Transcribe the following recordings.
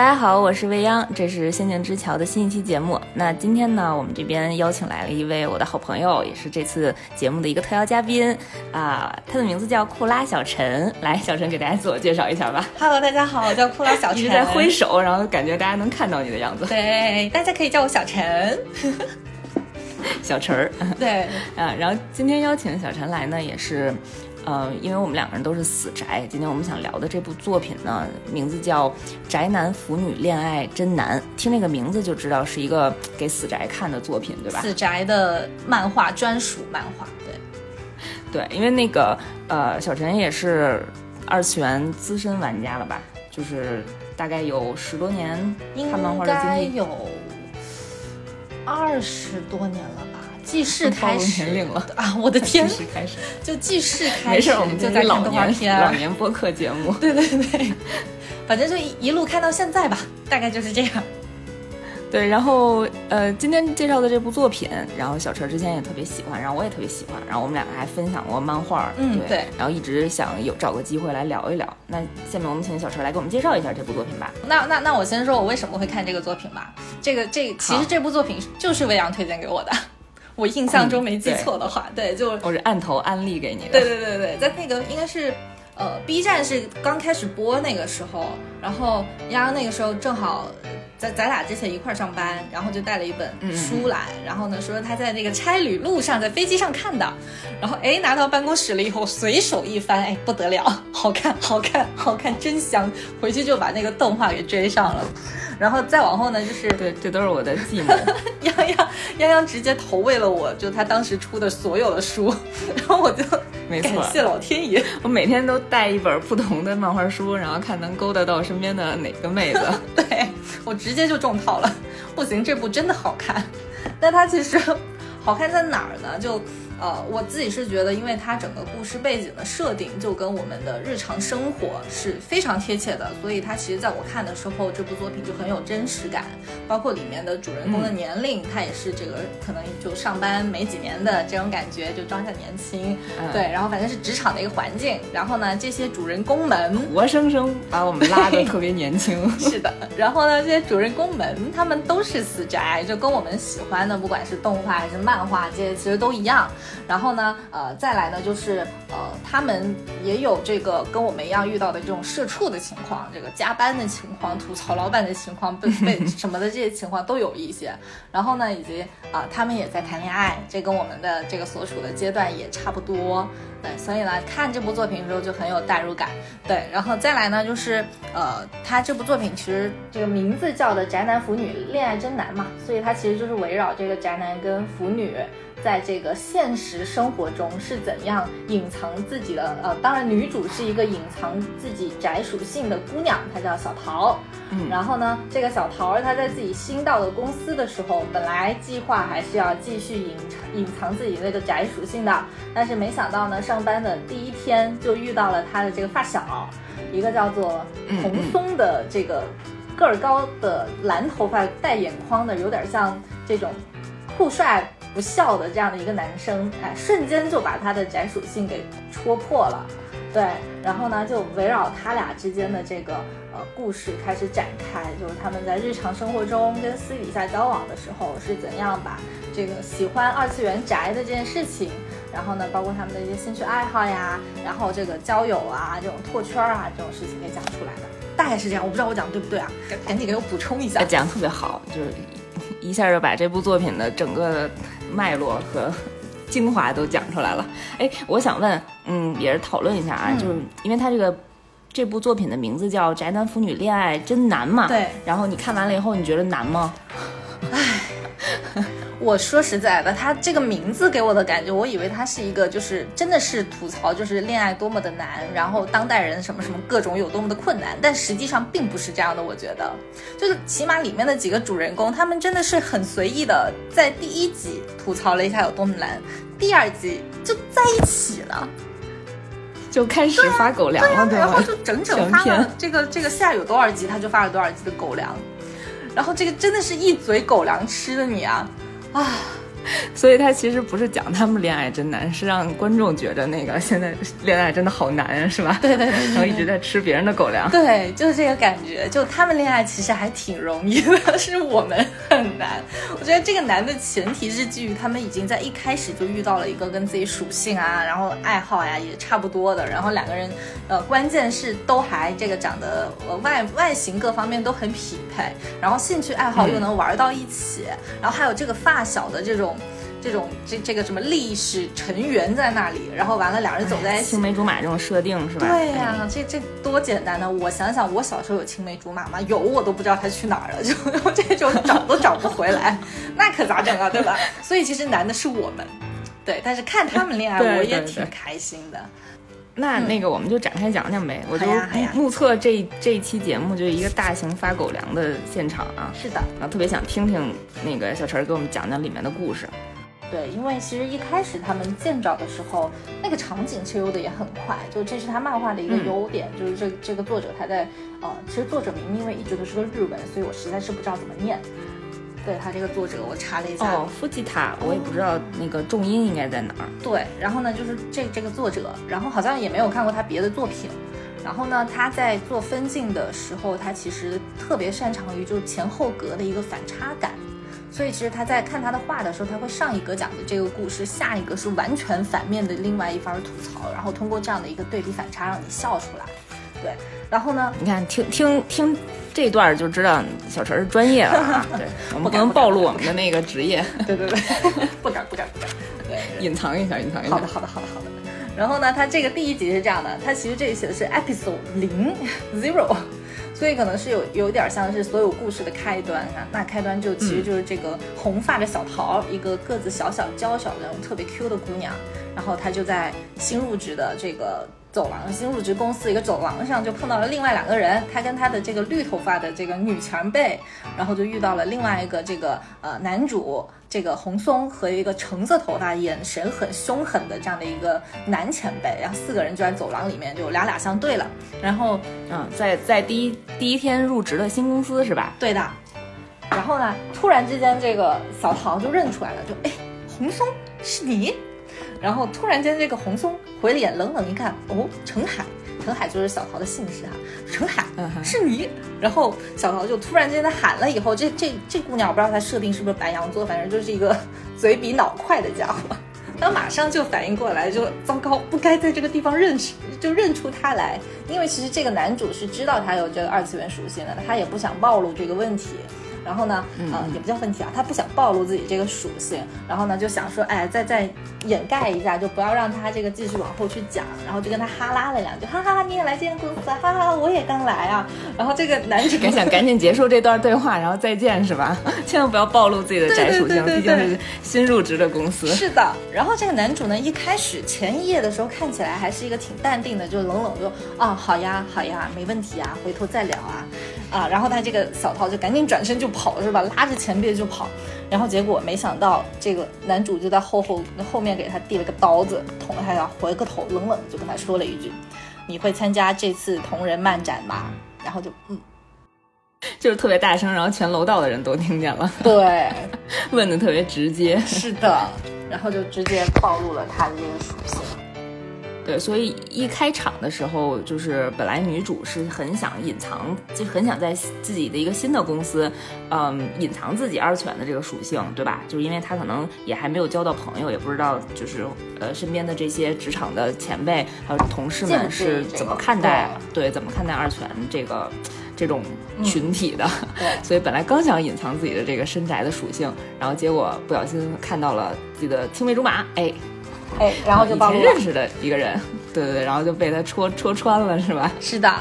大家好，我是未央，这是《仙境之桥》的新一期节目。那今天呢，我们这边邀请来了一位我的好朋友，也是这次节目的一个特邀嘉宾啊，他的名字叫库拉小陈。来，小陈给大家自我介绍一下吧。Hello，大家好，我叫库拉小陈。一直在挥手，然后感觉大家能看到你的样子。对，大家可以叫我小陈。小陈儿。对 啊，然后今天邀请小陈来呢，也是。呃，因为我们两个人都是死宅，今天我们想聊的这部作品呢，名字叫《宅男腐女恋爱真难》。听这个名字就知道是一个给死宅看的作品，对吧？死宅的漫画专属漫画，对。对，因为那个呃，小陈也是二次元资深玩家了吧？就是大概有十多年看漫画的经历，有二十多年了吧？记事开始年龄了啊！我的天，记事开始就记事开始，没事，我们就在看动画片，老年播客节目。对对对，反正就一一路看到现在吧，大概就是这样。对，然后呃，今天介绍的这部作品，然后小陈之前也特别喜欢，然后我也特别喜欢，然后我们两个还分享过漫画，嗯对，然后一直想有找个机会来聊一聊。那下面我们请小陈来给我们介绍一下这部作品吧。那那那我先说我为什么会看这个作品吧。这个这其实这部作品就是未央推荐给我的。我印象中没记错的话，嗯、对，就我是按头安利给你的。对对对对，在那个应该是呃 B 站是刚开始播那个时候，然后丫丫那个时候正好在咱俩之前一块上班，然后就带了一本书来，嗯、然后呢说他在那个差旅路上在飞机上看的，然后哎拿到办公室了以后随手一翻，哎不得了，好看好看好看，真香，回去就把那个动画给追上了。然后再往后呢，就是对，这都是我的继母。泱泱泱泱直接投喂了我，就他当时出的所有的书，然后我就没错，感谢老天爷。我每天都带一本不同的漫画书，然后看能勾搭到身边的哪个妹子。对我直接就中套了，不行，这部真的好看。但它其实 好看在哪儿呢？就。呃，我自己是觉得，因为它整个故事背景的设定就跟我们的日常生活是非常贴切的，所以它其实在我看的时候，这部作品就很有真实感。包括里面的主人公的年龄，他、嗯、也是这个可能就上班没几年的这种感觉，就装下年轻。嗯、对，然后反正是职场的一个环境。然后呢，这些主人公们活生生把我们拉得特别年轻。是的。然后呢，这些主人公们他们都是死宅，就跟我们喜欢的不管是动画还是漫画这些其实都一样。然后呢，呃，再来呢，就是呃，他们也有这个跟我们一样遇到的这种社畜的情况，这个加班的情况，吐槽老板的情况，被 被什么的这些情况都有一些。然后呢，以及啊、呃，他们也在谈恋爱，这跟我们的这个所处的阶段也差不多。对，所以呢，看这部作品的时候就很有代入感。对，然后再来呢，就是呃，他这部作品其实这个名字叫的《宅男腐女恋爱真难》嘛，所以它其实就是围绕这个宅男跟腐女。在这个现实生活中是怎样隐藏自己的？呃，当然女主是一个隐藏自己宅属性的姑娘，她叫小桃。嗯，然后呢，这个小桃她在自己新到的公司的时候，本来计划还是要继续隐藏隐藏自己那个宅属性的，但是没想到呢，上班的第一天就遇到了她的这个发小，一个叫做红松的这个个儿高的蓝头发带眼眶的，有点像这种酷帅。不笑的这样的一个男生，哎，瞬间就把他的宅属性给戳破了，对，然后呢，就围绕他俩之间的这个呃故事开始展开，就是他们在日常生活中跟私底下交往的时候是怎样把这个喜欢二次元宅的这件事情，然后呢，包括他们的一些兴趣爱好呀，然后这个交友啊，这种拓圈啊这种事情给讲出来的，大概是这样，我不知道我讲的对不对啊，赶紧给我补充一下，讲特别好，就是。一下就把这部作品的整个脉络和 精华都讲出来了。哎，我想问，嗯，也是讨论一下啊，嗯、就是因为它这个这部作品的名字叫《宅男腐女恋爱真难》嘛。对。然后你看完了以后，你觉得难吗？唉。我说实在的，他这个名字给我的感觉，我以为他是一个就是真的是吐槽，就是恋爱多么的难，然后当代人什么什么各种有多么的困难，但实际上并不是这样的。我觉得，就是起码里面的几个主人公，他们真的是很随意的，在第一集吐槽了一下有多么难，第二集就在一起了。就开始发狗粮了，对,、啊、然后就整整发了这个这个下有多少集，他就发了多少集的狗粮，然后这个真的是一嘴狗粮吃的你啊！啊，所以他其实不是讲他们恋爱真难，是让观众觉得那个现在恋爱真的好难啊，是吧？对对对，然后一直在吃别人的狗粮。对，就是这个感觉。就他们恋爱其实还挺容易的，是我们很难。我觉得这个难的前提是基于他们已经在一开始就遇到了一个跟自己属性啊，然后爱好呀也差不多的，然后两个人呃关键是都还这个长得呃外外形各方面都很匹配，然后兴趣爱好又能玩到一起，然后还有这个发小的这种。这种这这个什么历史尘缘在那里，然后完了两人走在一起，青梅竹马这种设定是吧？对呀，这这多简单呢！我想想，我小时候有青梅竹马吗？有，我都不知道他去哪儿了，就这种找都找不回来，那可咋整啊？对吧？所以其实难的是我们，对，但是看他们恋爱，我也挺开心的。那那个我们就展开讲讲呗，我就目测这这一期节目就是一个大型发狗粮的现场啊。是的，然后特别想听听那个小陈给我们讲讲里面的故事。对，因为其实一开始他们见着的时候，那个场景切入的也很快，就这是他漫画的一个优点，就是这这个作者他在呃，其实作者名因为一直都是个日文，所以我实在是不知道怎么念。对他这个作者，我查了一下，哦，夫吉塔，我也不知道那个重音应该在哪儿。对，然后呢，就是这这个作者，然后好像也没有看过他别的作品，然后呢，他在做分镜的时候，他其实特别擅长于就是前后格的一个反差感。所以其实他在看他的画的时候，他会上一格讲的这个故事，下一个是完全反面的另外一番吐槽，然后通过这样的一个对比反差，让你笑出来。对，然后呢，你看听听听这段就知道小陈是专业了啊。对，我们不能暴露我们的那个职业。对对对，不敢不敢不敢。对，隐藏一下，隐藏一下。好的好的好的好的。然后呢，他这个第一集是这样的，他其实这里写的是 episode 零 zero。所以可能是有有点像是所有故事的开端啊，那开端就其实就是这个红发的小桃，一个个子小小娇小的那种特别 Q 的姑娘，然后她就在新入职的这个走廊，新入职公司一个走廊上就碰到了另外两个人，他跟他的这个绿头发的这个女前辈，然后就遇到了另外一个这个呃男主。这个红松和一个橙色头发、眼神很凶狠的这样的一个男前辈，然后四个人就在走廊里面就俩俩相对了。然后，嗯，在在第一第一天入职的新公司是吧？对的。然后呢，突然之间这个小桃就认出来了，就哎，红松是你。然后突然间这个红松回脸冷冷一看，哦，陈海。陈海就是小桃的姓氏哈，陈海是你，然后小桃就突然间他喊了以后，这这这姑娘我不知道她设定是不是白羊座，反正就是一个 嘴比脑快的家伙，他马上就反应过来，就糟糕，不该在这个地方认识，就认出他来，因为其实这个男主是知道他有这个二次元属性的，他也不想暴露这个问题。然后呢，呃，也不叫问题啊，他不想暴露自己这个属性，然后呢就想说，哎，再再掩盖一下，就不要让他这个继续往后去讲，然后就跟他哈拉了两句，哈哈哈，你也来这间公司，哈哈，我也刚来啊。然后这个男主想赶紧结束这段对话，然后再见是吧？千万不要暴露自己的宅属性，毕竟是新入职的公司。是的。然后这个男主呢，一开始前一页的时候看起来还是一个挺淡定的，就冷冷就，啊，好呀，好呀，没问题啊，回头再聊啊。啊，然后他这个小桃就赶紧转身就跑，是吧？拉着前辈就跑，然后结果没想到这个男主就在后后后面给他递了个刀子，捅了他一下，回个头，冷冷就跟他说了一句：“你会参加这次同人漫展吗？” 然后就嗯，就是特别大声，然后全楼道的人都听见了。对，问的特别直接。是的，然后就直接暴露了他的这个属性。对，所以一开场的时候，就是本来女主是很想隐藏，就很想在自己的一个新的公司，嗯，隐藏自己二次元的这个属性，对吧？就是因为她可能也还没有交到朋友，也不知道就是呃身边的这些职场的前辈还有同事们是怎么看待，对，怎么看待二次元这个这种群体的。对，所以本来刚想隐藏自己的这个深宅的属性，然后结果不小心看到了自己的青梅竹马，哎。哎，然后就把认识的一个人，对对对，然后就被他戳戳穿了，是吧？是的。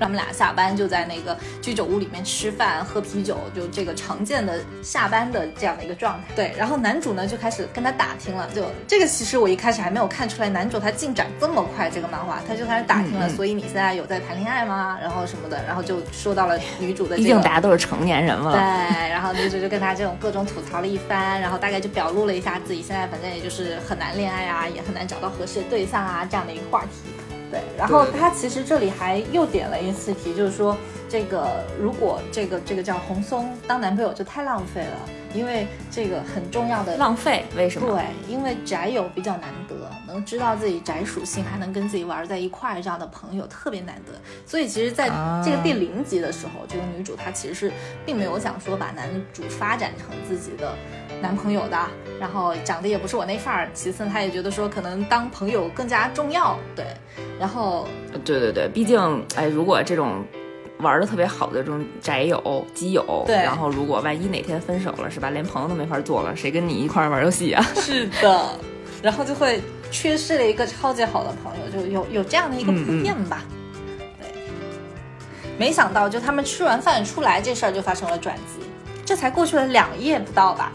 他们俩下班就在那个居酒屋里面吃饭喝啤酒，就这个常见的下班的这样的一个状态。对，然后男主呢就开始跟他打听了，就这个其实我一开始还没有看出来，男主他进展这么快，这个漫画他就开始打听了。所以你现在有在谈恋爱吗？然后什么的，然后就说到了女主的。毕竟大家都是成年人了。对，然后女主就跟他这种各种吐槽了一番，然后大概就表露了一下自己现在反正也就是很难恋爱啊，也很难找到合适的对象啊这样的一个话题。对，然后他其实这里还又点了一次题，就是说这个如果这个这个叫红松当男朋友就太浪费了，因为这个很重要的浪费，为什么？对，因为宅友比较难得，能知道自己宅属性，还能跟自己玩在一块儿这样的朋友特别难得。所以其实在这个第零集的时候，这个女主她其实是并没有想说把男主发展成自己的男朋友的，然后长得也不是我那范儿。其次，她也觉得说可能当朋友更加重要。对，然后对对对，毕竟哎，如果这种。玩的特别好的这种宅友、基友，对，然后如果万一哪天分手了，是吧？连朋友都没法做了，谁跟你一块玩游戏啊？是的，然后就会缺失了一个超级好的朋友，就有有这样的一个铺垫吧。对，没想到就他们吃完饭出来，这事儿就发生了转机。这才过去了两夜不到吧？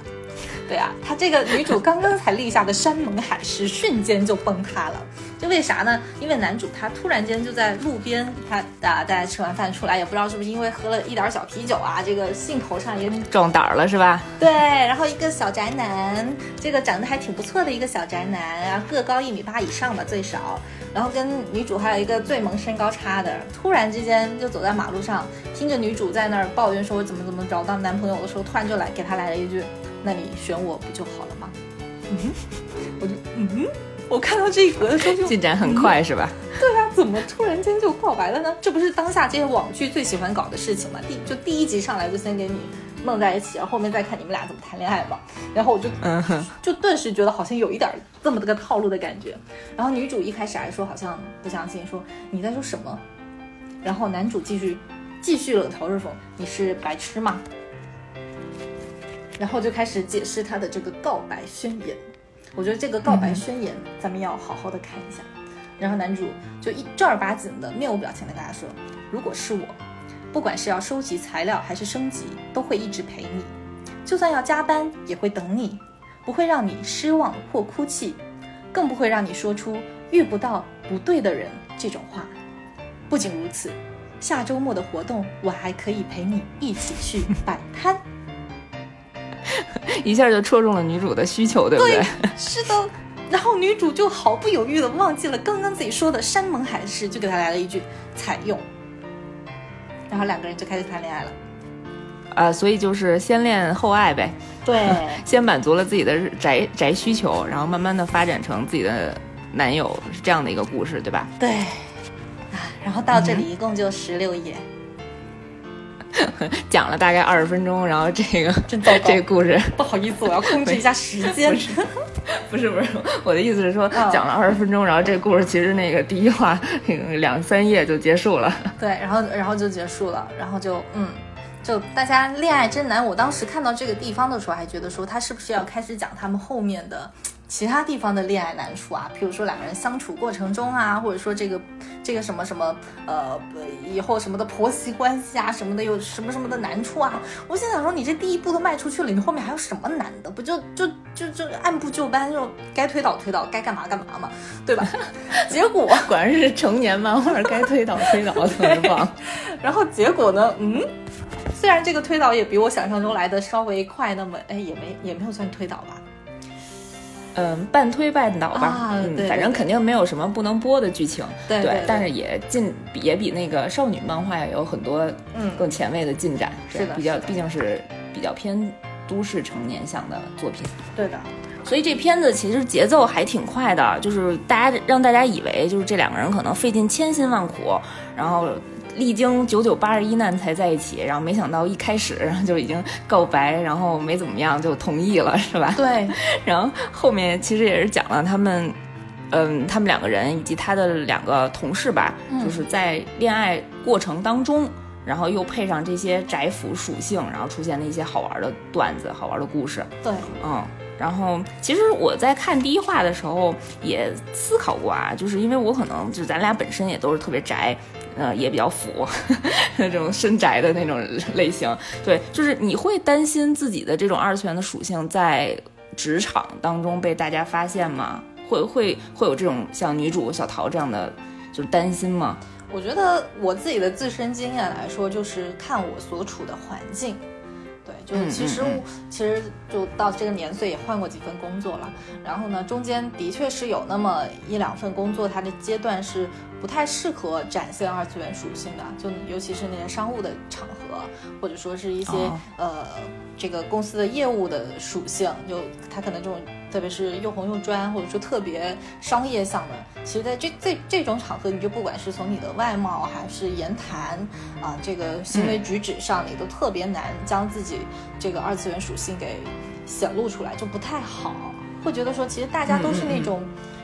对啊，她这个女主刚刚才立下的山盟海誓，瞬间就崩塌了。就为啥呢？因为男主他突然间就在路边，他啊，大家吃完饭出来，也不知道是不是因为喝了一点小啤酒啊，这个兴头上也壮胆了是吧？对，然后一个小宅男，这个长得还挺不错的一个小宅男，啊个高一米八以上吧最少，然后跟女主还有一个最萌身高差的，突然之间就走在马路上，听着女主在那儿抱怨说怎么怎么找到男朋友的时候，突然就来给他来了一句：“那你选我不就好了吗？”嗯，我就嗯。我看到这一格的时候，就 进展很快，是吧？对啊，怎么突然间就告白了呢？这不是当下这些网剧最喜欢搞的事情吗？第就第一集上来就先给你弄在一起，然后后面再看你们俩怎么谈恋爱吧。然后我就嗯哼，就顿时觉得好像有一点这么的个套路的感觉。然后女主一开始还说好像不相信，说你在说什么？然后男主继续继续冷嘲热讽，你是白痴吗？然后就开始解释他的这个告白宣言。我觉得这个告白宣言，咱们要好好的看一下。然后男主就一正儿八经的面无表情的跟他说：“如果是我，不管是要收集材料还是升级，都会一直陪你，就算要加班也会等你，不会让你失望或哭泣，更不会让你说出遇不到不对的人这种话。不仅如此，下周末的活动我还可以陪你一起去摆摊。”一下就戳中了女主的需求，对不对？是的。然后女主就毫不犹豫的忘记了刚刚自己说的山盟海誓，就给他来了一句采用。然后两个人就开始谈恋爱了。啊，所以就是先恋后爱呗。对，先满足了自己的宅宅需求，然后慢慢的发展成自己的男友，是这样的一个故事，对吧？对。啊，然后到这里一共就十六页。讲了大概二十分钟，然后这个 这个故事，不好意思，我要控制一下时间。不是不是，我的意思是说，讲了二十分钟，然后这个故事其实那个第一话两三页就结束了。对，然后然后就结束了，然后就嗯，就大家恋爱真难。我当时看到这个地方的时候，还觉得说他是不是要开始讲他们后面的。其他地方的恋爱难处啊，比如说两个人相处过程中啊，或者说这个这个什么什么呃以后什么的婆媳关系啊什么的，有什么什么的难处啊？我心想说，你这第一步都迈出去了，你后面还有什么难的？不就就就就按部就班，就该推倒推倒，该干嘛干嘛嘛，对吧？结果果然是成年漫画，该推倒推倒，特别棒。然后结果呢？嗯，虽然这个推倒也比我想象中来的稍微快，那么哎也没也没有算推倒吧。嗯，半推半倒吧，嗯，反正肯定没有什么不能播的剧情，对，但是也进也比那个少女漫画有很多嗯更前卫的进展，是的，比较毕竟是比较偏都市成年向的作品，对的，所以这片子其实节奏还挺快的，就是大家让大家以为就是这两个人可能费尽千辛万苦，然后。历经九九八十一难才在一起，然后没想到一开始就已经告白，然后没怎么样就同意了，是吧？对。然后后面其实也是讲了他们，嗯，他们两个人以及他的两个同事吧，就是在恋爱过程当中，然后又配上这些宅腐属性，然后出现了一些好玩的段子、好玩的故事。对，嗯。然后其实我在看第一话的时候也思考过啊，就是因为我可能就咱俩本身也都是特别宅。呃，也比较腐，那种深宅的那种类型。对，就是你会担心自己的这种二次元的属性在职场当中被大家发现吗？会会会有这种像女主小桃这样的就是担心吗？我觉得我自己的自身经验来说，就是看我所处的环境。对，就其实其实就到这个年岁也换过几份工作了，然后呢，中间的确是有那么一两份工作，它的阶段是不太适合展现二次元属性的，就尤其是那些商务的场合，或者说是一些呃这个公司的业务的属性，就它可能这种。特别是又红又专，或者说特别商业向的，其实在这这这种场合，你就不管是从你的外貌还是言谈啊，这个行为举止上，你都特别难将自己这个二次元属性给显露出来，就不太好。会觉得说，其实大家都是那种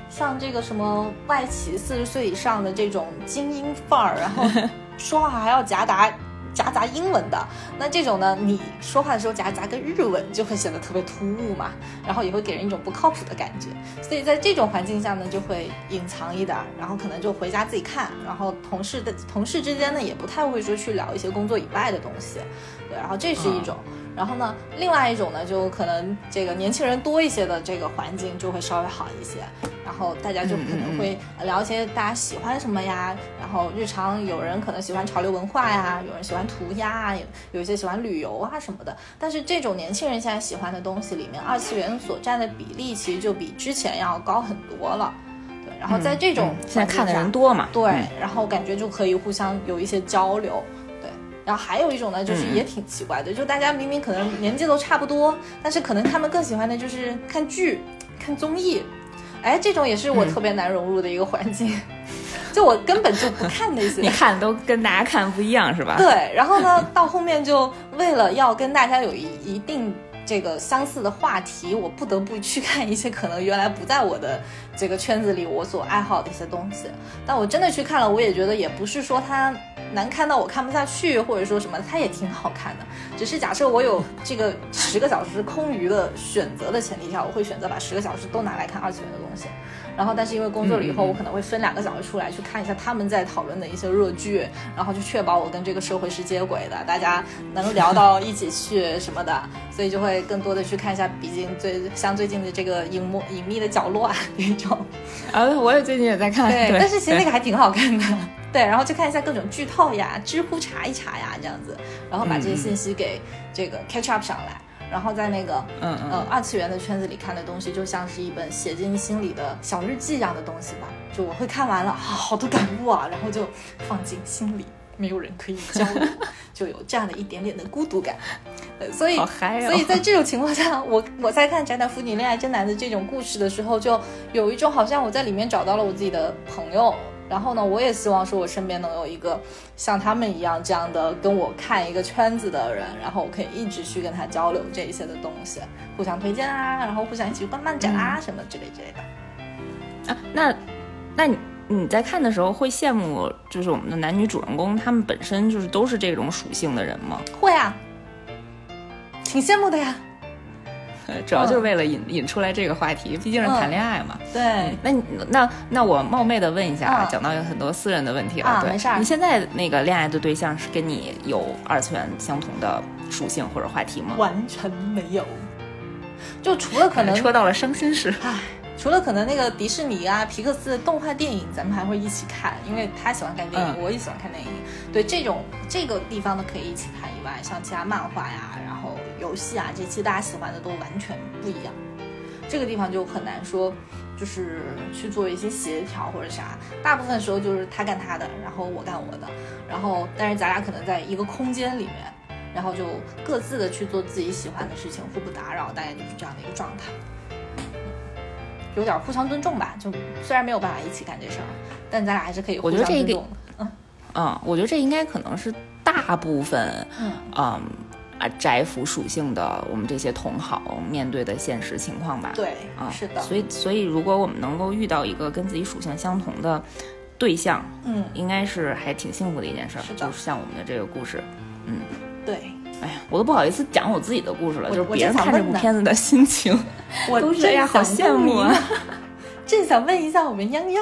像这个什么外企四十岁以上的这种精英范儿，然后 说话还要夹杂。夹杂英文的，那这种呢，你说话的时候夹杂个日文，就会显得特别突兀嘛，然后也会给人一种不靠谱的感觉。所以在这种环境下呢，就会隐藏一点，然后可能就回家自己看，然后同事的同事之间呢，也不太会说去聊一些工作以外的东西，对，然后这是一种。然后呢，另外一种呢，就可能这个年轻人多一些的这个环境就会稍微好一些，然后大家就可能会聊一些大家喜欢什么呀，然后日常有人可能喜欢潮流文化呀，有人喜欢涂鸦啊，有有一些喜欢旅游啊什么的。但是这种年轻人现在喜欢的东西里面，二次元所占的比例其实就比之前要高很多了。对，然后在这种现在看的人多嘛，对，然后感觉就可以互相有一些交流。然后还有一种呢，就是也挺奇怪的，就大家明明可能年纪都差不多，但是可能他们更喜欢的就是看剧、看综艺，哎，这种也是我特别难融入的一个环境，就我根本就不看那些，你看都跟大家看不一样是吧？对，然后呢，到后面就为了要跟大家有一一定。这个相似的话题，我不得不去看一些可能原来不在我的这个圈子里我所爱好的一些东西。但我真的去看了，我也觉得也不是说它难看到我看不下去，或者说什么，它也挺好看的。只是假设我有这个十个小时空余的选择的前提下，我会选择把十个小时都拿来看二次元的东西。然后，但是因为工作了以后，我可能会分两个小时出来去看一下他们在讨论的一些热剧，然后就确保我跟这个社会是接轨的，大家能聊到一起去什么的，所以就会更多的去看一下，毕竟最像最近的这个隐幕隐秘的角落啊那种。啊，我也最近也在看，对，但是其实那个还挺好看的，对，然后就看一下各种剧透呀，知乎查一查呀这样子，然后把这些信息给这个 catch up 上来。然后在那个嗯嗯二次元的圈子里看的东西，就像是一本写进心里的小日记一样的东西吧。就我会看完了，好多感悟啊，然后就放进心里，没有人可以交流，就有这样的一点点的孤独感。所以所以在这种情况下，我我在看《宅男腐女恋爱真男》的这种故事的时候，就有一种好像我在里面找到了我自己的朋友。然后呢，我也希望说，我身边能有一个像他们一样这样的跟我看一个圈子的人，然后我可以一直去跟他交流这一些的东西，互相推荐啊，然后互相一起去逛漫展啊，什么之类之类的。啊，那，那你你在看的时候会羡慕，就是我们的男女主人公他们本身就是都是这种属性的人吗？会啊，挺羡慕的呀。主要就是为了引引出来这个话题，毕竟是谈恋爱嘛。对，那你那那我冒昧的问一下啊，讲到有很多私人的问题了。对，没事。你现在那个恋爱的对象是跟你有二次元相同的属性或者话题吗？完全没有，就除了可能 戳到了伤心事。唉。除了可能那个迪士尼啊、皮克斯的动画电影，咱们还会一起看，因为他喜欢看电影，我也喜欢看电影。对这种这个地方的可以一起看以外，像其他漫画呀，然后游戏啊，这期大家喜欢的都完全不一样。这个地方就很难说，就是去做一些协调或者啥。大部分时候就是他干他的，然后我干我的，然后但是咱俩可能在一个空间里面，然后就各自的去做自己喜欢的事情，互不打扰，大概就是这样的一个状态。有点互相尊重吧，就虽然没有办法一起干这事儿，但咱俩还是可以互相尊重。嗯 嗯，我觉得这应该可能是大部分嗯啊宅腐属性的我们这些同好面对的现实情况吧。对，啊是的。所以所以如果我们能够遇到一个跟自己属性相同的对象，嗯，应该是还挺幸福的一件事儿。是的，就是像我们的这个故事，嗯，对。哎呀，我都不好意思讲我自己的故事了，就是别人看这部片子的心情，我都是呀，好羡慕啊！正想问一下我们泱泱，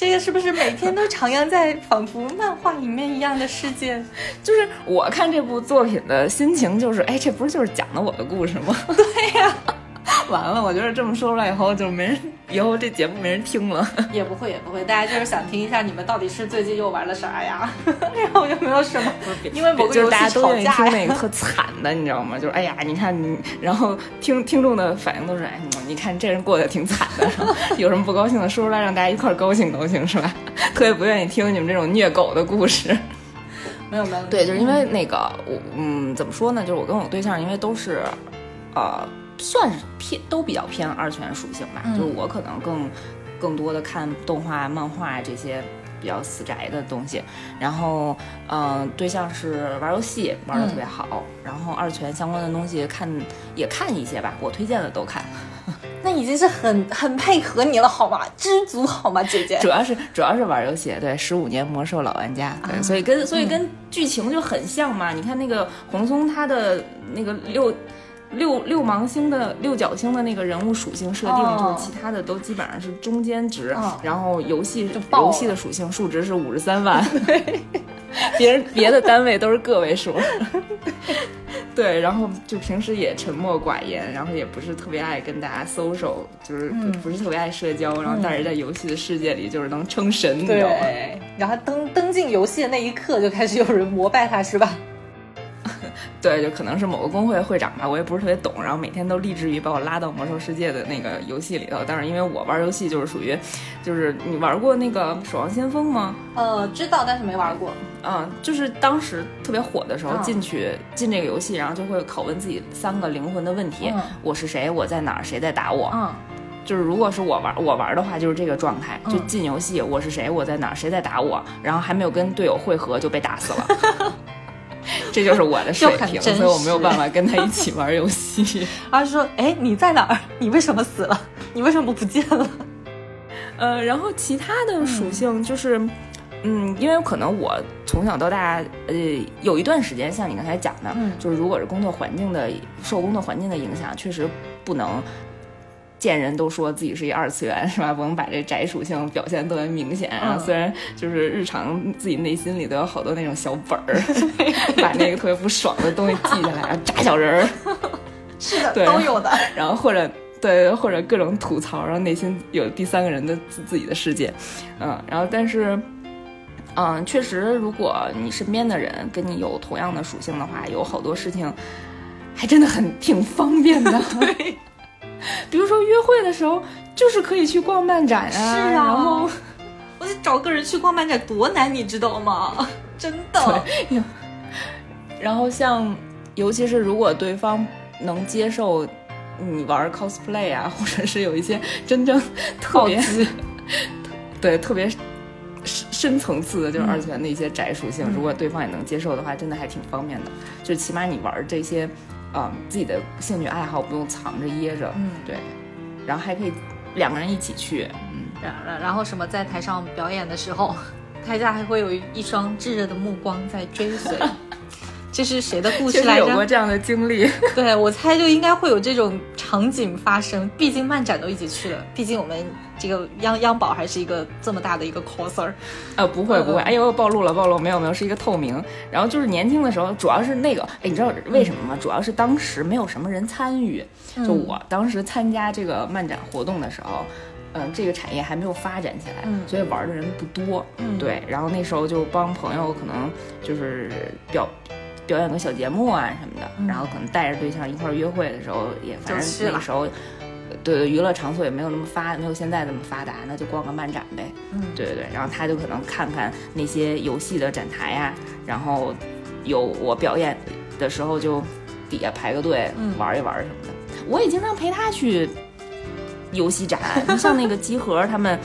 这个是不是每天都徜徉在仿佛漫画里面一样的世界？就是我看这部作品的心情，就是哎，这不是就是讲的我的故事吗？对呀，完了，我觉得这么说出来以后，就没人以后这节目没人听了。也不会也不会，大家就是想听一下你们到底是最近又玩了啥呀？然后有没有什么？因为某个就是大家都愿意听。那个特惨的，你知道吗？就是哎呀，你看你，然后听听众的反应都是哎，你看这人过得挺惨的，有什么不高兴的说出来，让大家一块儿高兴高兴，是吧？特别不愿意听你们这种虐狗的故事。没有没有，对，就是因为那个我嗯，怎么说呢？就是我跟我对象，因为都是呃，算是偏都比较偏二次元属性吧。嗯就是我可能更更多的看动画、漫画这些比较死宅的东西，然后嗯、呃对象是玩游戏玩的特别好，然后二次元相关的东西看也看一些吧，我推荐的都看。那已经是很很配合你了，好吗？知足好吗，姐姐 主？要是主要是玩游戏，对，十五年魔兽老玩家，对，啊所以跟所以跟剧情就很像嘛。你看那个红松他的那个六六六芒星的六角星的那个人物属性设定，哦就是其他的都基本上是中间值，嗯然后游戏游戏的属性数值是五十三万，别人别的单位都是个位数。对，然后就平时也沉默寡言，然后也不是特别爱跟大家 social，就是不,、是特别爱社交，然后但是在游戏的世界里就是能称神，你知道吗？对，然后登登进游戏的那一刻就开始有人膜拜他，是吧？对，就可能是某个工会会长吧，我也不是特别懂，然后每天都立志于把我拉到魔兽世界的那个游戏里头。但是因为我玩游戏就是属于，就是你玩过那个《守望先锋》吗？呃，知道，但是没玩过。嗯，就是当时特别火的时候嗯进去进这个游戏，然后就会拷问自己三个灵魂的问题：嗯我是谁？我在哪儿？谁在打我？嗯，就是如果是我玩我玩的话，就是这个状态，就嗯进游戏，我是谁？我在哪儿？谁在打我？然后还没有跟队友会合就被打死了。这就是我的水平，所以我没有办法跟他一起玩游戏。而是说，哎，你在哪儿？你为什么死了？你为什么不见了？呃，然后其他的属性就是，嗯，因为可能我从小到大，呃，有一段时间像你刚才讲的，嗯就是如果是工作环境的受工作环境的影响，确实不能。见人都说自己是一二次元，是吧？不能把这宅属性表现特别明显。然后嗯虽然就是日常自己内心里都有好多那种小本儿，把那个特别不爽的东西记下来，然后扎小人儿，是的，都有的。然后或者对，或者各种吐槽，然后内心有第三个人的自自己的世界，嗯，然后但是，嗯，确实，如果你身边的人跟你有同样的属性的话，有好多事情还真的很挺方便的。对，比如说约会的时候，就是可以去逛漫展啊，是啊然后我得找个人去逛漫展多难，你知道吗？真的。然后像，尤其是如果对方能接受你玩 cosplay 啊，或者是有一些真正特别 对特别深深层次的，就是二次元的一些宅属性，嗯如果对方也能接受的话，真的还挺方便的。就起码你玩这些，嗯，自己的兴趣爱好不用藏着掖着，嗯对，然后还可以两个人一起去，嗯。然然然后什么，在台上表演的时候，台下还会有一一双炙热的目光在追随。这是谁的故事来着？有过这样的经历，对我猜就应该会有这种场景发生。毕竟漫展都一起去了，毕竟我们这个央央宝还是一个这么大的一个 coser。呃，不会不会，嗯哎呦，暴露了暴露，没有没有，是一个透明。然后就是年轻的时候，主要是那个，哎，你知道为什么吗？主要是当时没有什么人参与，就嗯我当时参加这个漫展活动的时候。嗯，这个产业还没有发展起来，嗯所以玩的人不多。嗯对，然后那时候就帮朋友可能就是表表演个小节目啊什么的，嗯然后可能带着对象一块儿约会的时候，也反正那个时候，对对，娱乐场所也没有那么发，没有现在那么发达，那就逛个漫展呗。嗯，对对对，然后他就可能看看那些游戏的展台呀、然后有我表演的时候就底下排个队、嗯玩一玩什么的。我也经常陪他去游戏展，就像那个集合他们。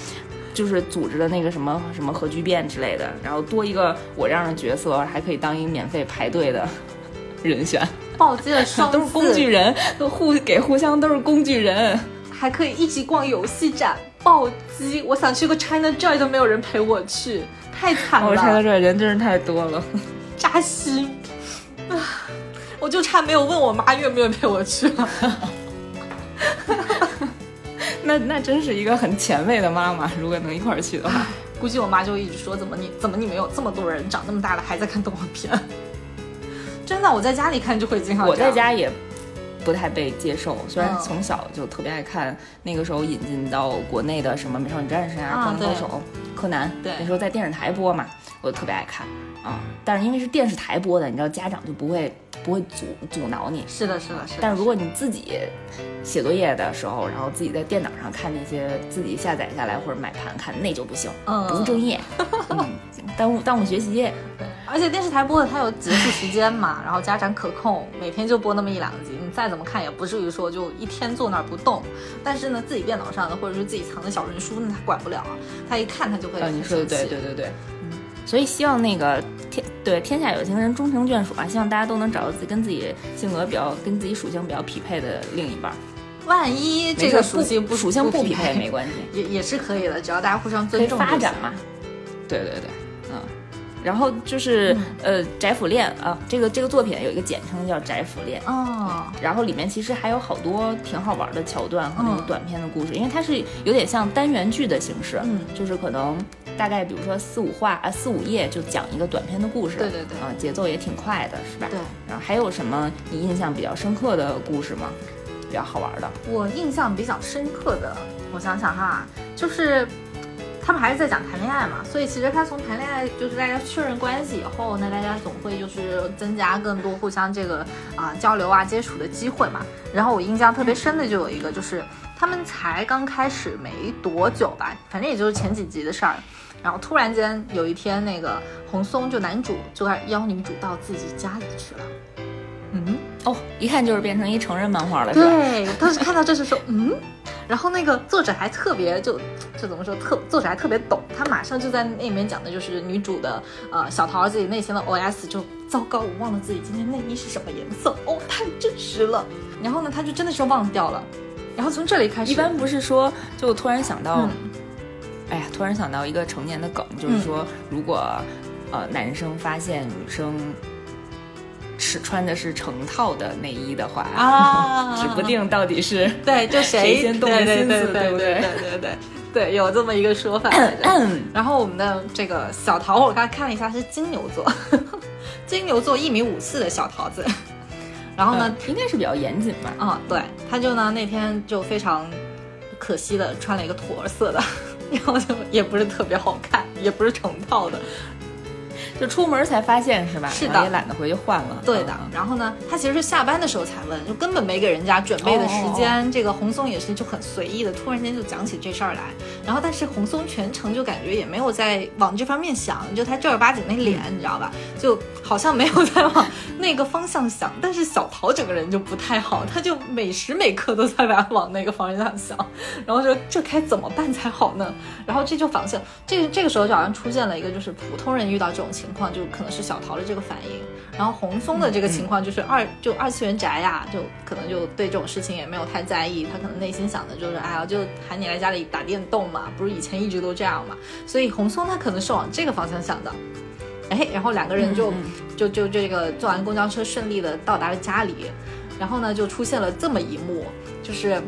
就是组织的那个什么什么核聚变之类的，然后多一个我这样的角色，还可以当一个免费排队的 人选，暴击了双都是工具人，都互给互相都是工具人。还可以一起逛游戏展。暴击！我想去个 China Joy 都没有人陪我去，太惨了。我拆到这儿人真是太多了。扎心啊！我就差没有问我妈愿不愿意陪我去了。那那真是一个很前卫的妈妈，如果能一块儿去的话。估计我妈就一直说，怎么你怎么你们有这么多人长那么大了还在看动画片？真的，我在家里看就会经常。我在，家也不太被接受。虽然嗯从小就特别爱看，那个时候引进到国内的什么《美少女战士》啊、啊灌篮高手》、柯南，那时候在电视台播嘛，我就特别爱看啊。但是因为是电视台播的，你知道家长就不会不会阻阻挠你。是的，是的，是的。但是如果你自己写作业的时候，然后自己在电脑上看那些自己下载下来或者买盘看，那就不行，嗯不务正业，嗯，耽误耽误学习。对，而且电视台播的它有结束时间嘛，然后家长可控，每天就播那么一两集，你再怎么看也不至于说就一天坐那儿不动。但是呢，自己电脑上的或者是自己藏的小人书，那他管不了啊，他一看他就会啊，你说的对对对对，嗯，所以希望那个天对天下有情人终成眷属啊，希望大家都能找到自己跟自己性格比较、跟自己属性比较匹配的另一半儿。万一这个属性不属性不匹配也没关系，也也是可以的，只要大家互相尊重发展嘛。对对对，嗯。然后就是、呃宅腐恋啊，这个这个作品有一个简称叫宅腐恋。哦，然后里面其实还有好多挺好玩的桥段和那种嗯短片的故事，因为它是有点像单元剧的形式，嗯就是可能大概比如说四五话啊四五页就讲一个短片的故事，对对对啊、节奏也挺快的，是吧？对。然后还有什么你印象比较深刻的故事吗？比较好玩的？我印象比较深刻的，我想想哈，就是他们还是在讲谈恋爱嘛，所以其实他从谈恋爱就是大家确认关系以后，那大家总会就是增加更多互相这个啊、交流啊接触的机会嘛。然后我印象特别深的就有一个，就是他们才刚开始没多久吧，反正也就是前几集的事儿。然后突然间有一天，那个红松就男主就开始邀女主到自己家里去了。嗯，哦，一看就是变成一成人漫画了，是吧？对，当时看到这是说，嗯，然后那个作者还特别就就怎么说特作者还特别懂，他马上就在那里面讲的就是女主的呃小桃自己内心的 OS，就糟糕，我忘了自己今天内衣是什么颜色，哦，太真实了。然后呢，他就真的是忘掉了。然后从这里开始，一般不是说，就突然想到，嗯哎呀，突然想到一个成年的梗，就是说，如果呃男生发现女生是穿的是成套的内衣的话，啊 指不定到底是对，就谁先动的对对心思，对对不对对对对对，有这么一个说法 然后我们的这个小桃，我刚才看了一下是金牛座，金牛座一米五四的小桃子。然后呢，嗯应该是比较严谨吧？嗯，对，他就呢那天就非常可惜的穿了一个驼色的，然后就也不是特别好看，也不是成套的，就出门才发现是吧？是的也懒得回去换了。对的嗯。然后呢，他其实是下班的时候才问，就根本没给人家准备的时间。这个红松也是就很随意的，突然间就讲起这事儿来。然后但是红松全程就感觉也没有在往这方面想，就他正儿八经那脸，你知道吧？就好像没有在往那个方向想。但是小桃整个人就不太好，他就每时每刻都在往往那个方向想。然后说这该怎么办才好呢？然后这就仿效，这个这个时候就好像出现了一个，就是普通人遇到这种情况，就可能是小桃的这个反应。然后红松的这个情况就是二就二次元宅呀、就可能就对这种事情也没有太在意，他可能内心想的就是，哎呀，就喊你来家里打电动嘛，不是以前一直都这样嘛。所以红松他可能是往这个方向想的。哎，然后两个人就、嗯就就这个坐完公交车顺利的到达了家里，然后呢就出现了这么一幕，就是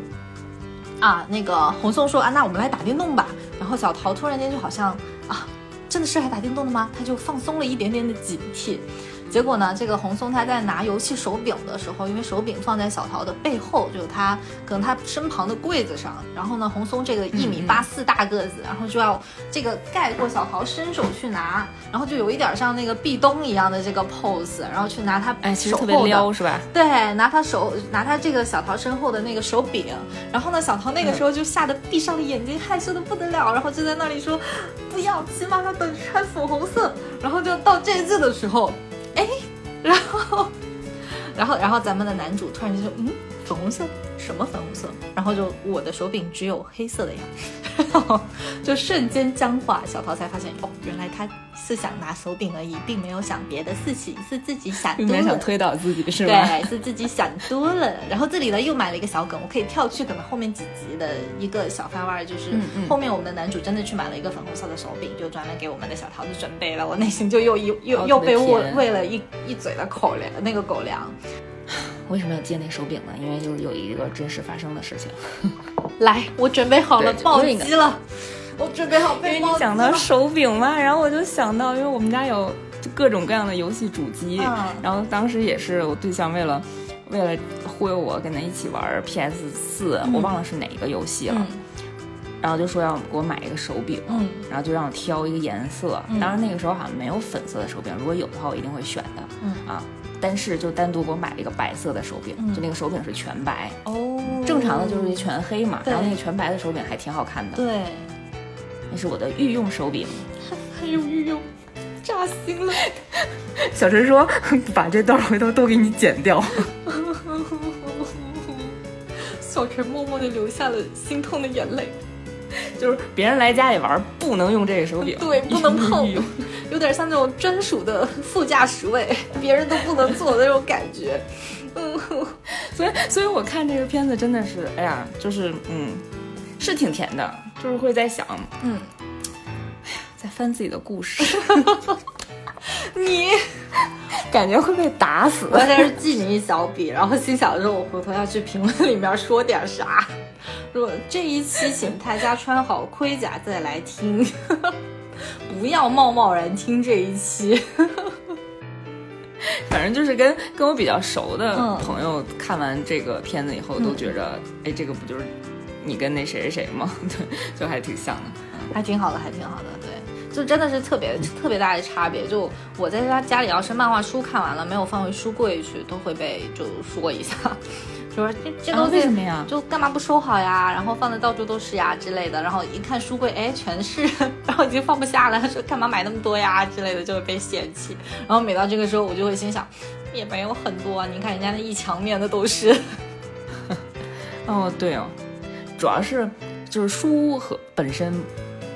啊那个红松说啊那我们来打电动吧，然后小桃突然间就好像啊真的是还打电动的吗？他就放松了一点点的警惕。结果呢，这个红松他在拿游戏手柄的时候，因为手柄放在小桃的背后，就是他可能他身旁的柜子上。然后呢，红松这个一米八四大个子，然后就要这个盖过小桃，伸手去拿，然后就有一点像那个壁咚一样的这个 pose，然后去拿他哎，其实手特别。撩是吧？对，拿他手拿他这个小桃身后的那个手柄，然后呢，小桃那个时候就吓得闭上了眼睛，害羞的不得了，然后就在那里说不要，起码要等穿粉红色。然后就到这一次的时候，哎，然后，然后，然后咱们的男主突然就说，嗯，粉红色，什么粉红色？然后就我的手柄只有黑色的呀，然 后就瞬间僵化。小桃才发现，哦，原来他是想拿手柄而已，并没有想别的事情，是自己想多了并没有想。推倒自己是吧？对，是自己想多了。然后这里呢又买了一个小梗，我可以跳去可能后面几集的一个小番外，就是后面我们的男主真的去买了一个粉红色的手柄，就专门给我们的小桃子准备了。我内心就又又又被喂喂了一一嘴的口粮，那个狗粮。为什么要借那手柄呢？因为就是有一个真实发生的事情。来，我准备好了暴击了，我准备好因为你被暴击讲到。手柄嘛，然后我就想到，因为我们家有各种各样的游戏主机，嗯然后当时也是我对象为了为了忽悠我跟他一起玩 PS 四，我忘了是哪一个游戏了。嗯然后就说要给我买一个手柄，嗯然后就让我挑一个颜色。嗯当然那个时候好像没有粉色的手柄，如果有的话我一定会选的。嗯啊，但是就单独给我买了一个白色的手柄，嗯就那个手柄是全白，哦，正常的就是全黑嘛。然后那个全白的手柄还挺好看的，对，那是我的御用手柄。还有御用，扎心了。小陈说 把这段回头都给你剪掉。小陈默默地流下了心痛的眼泪。就是别人来家里玩不能用这个手柄，对，不能碰有点像那种专属的副驾驶位，别人都不能坐的那种感觉。嗯，所以，所以我看这个片子真的是，哎呀，就是嗯，是挺甜的，就是会在想，嗯，在翻自己的故事，你，感觉会被打死我。在这记你一小笔，然后心想着我回头要去评论里面说点啥。如果这一期请大家穿好盔甲再来听，不要贸贸然听这一期。反正就是跟跟我比较熟的嗯朋友看完这个片子以后，都觉着，哎，这个不就是你跟那谁谁谁吗？对，就还挺像的。还挺好的，还挺好的，对，就真的是特别特别大的差别。就我在他家里要是漫画书看完了没有放回书柜去，都会被就说一下，就说这这啊东西、为什么呀就干嘛不收好呀？然后放的到处都是呀之类的。然后一看书柜，哎，全是，然后已经放不下了，说干嘛买那么多呀之类的，就会被嫌弃。然后每到这个时候，我就会心想，也没有很多啊，你看人家那一墙面的都是。哦，对哦，主要是就是书和本身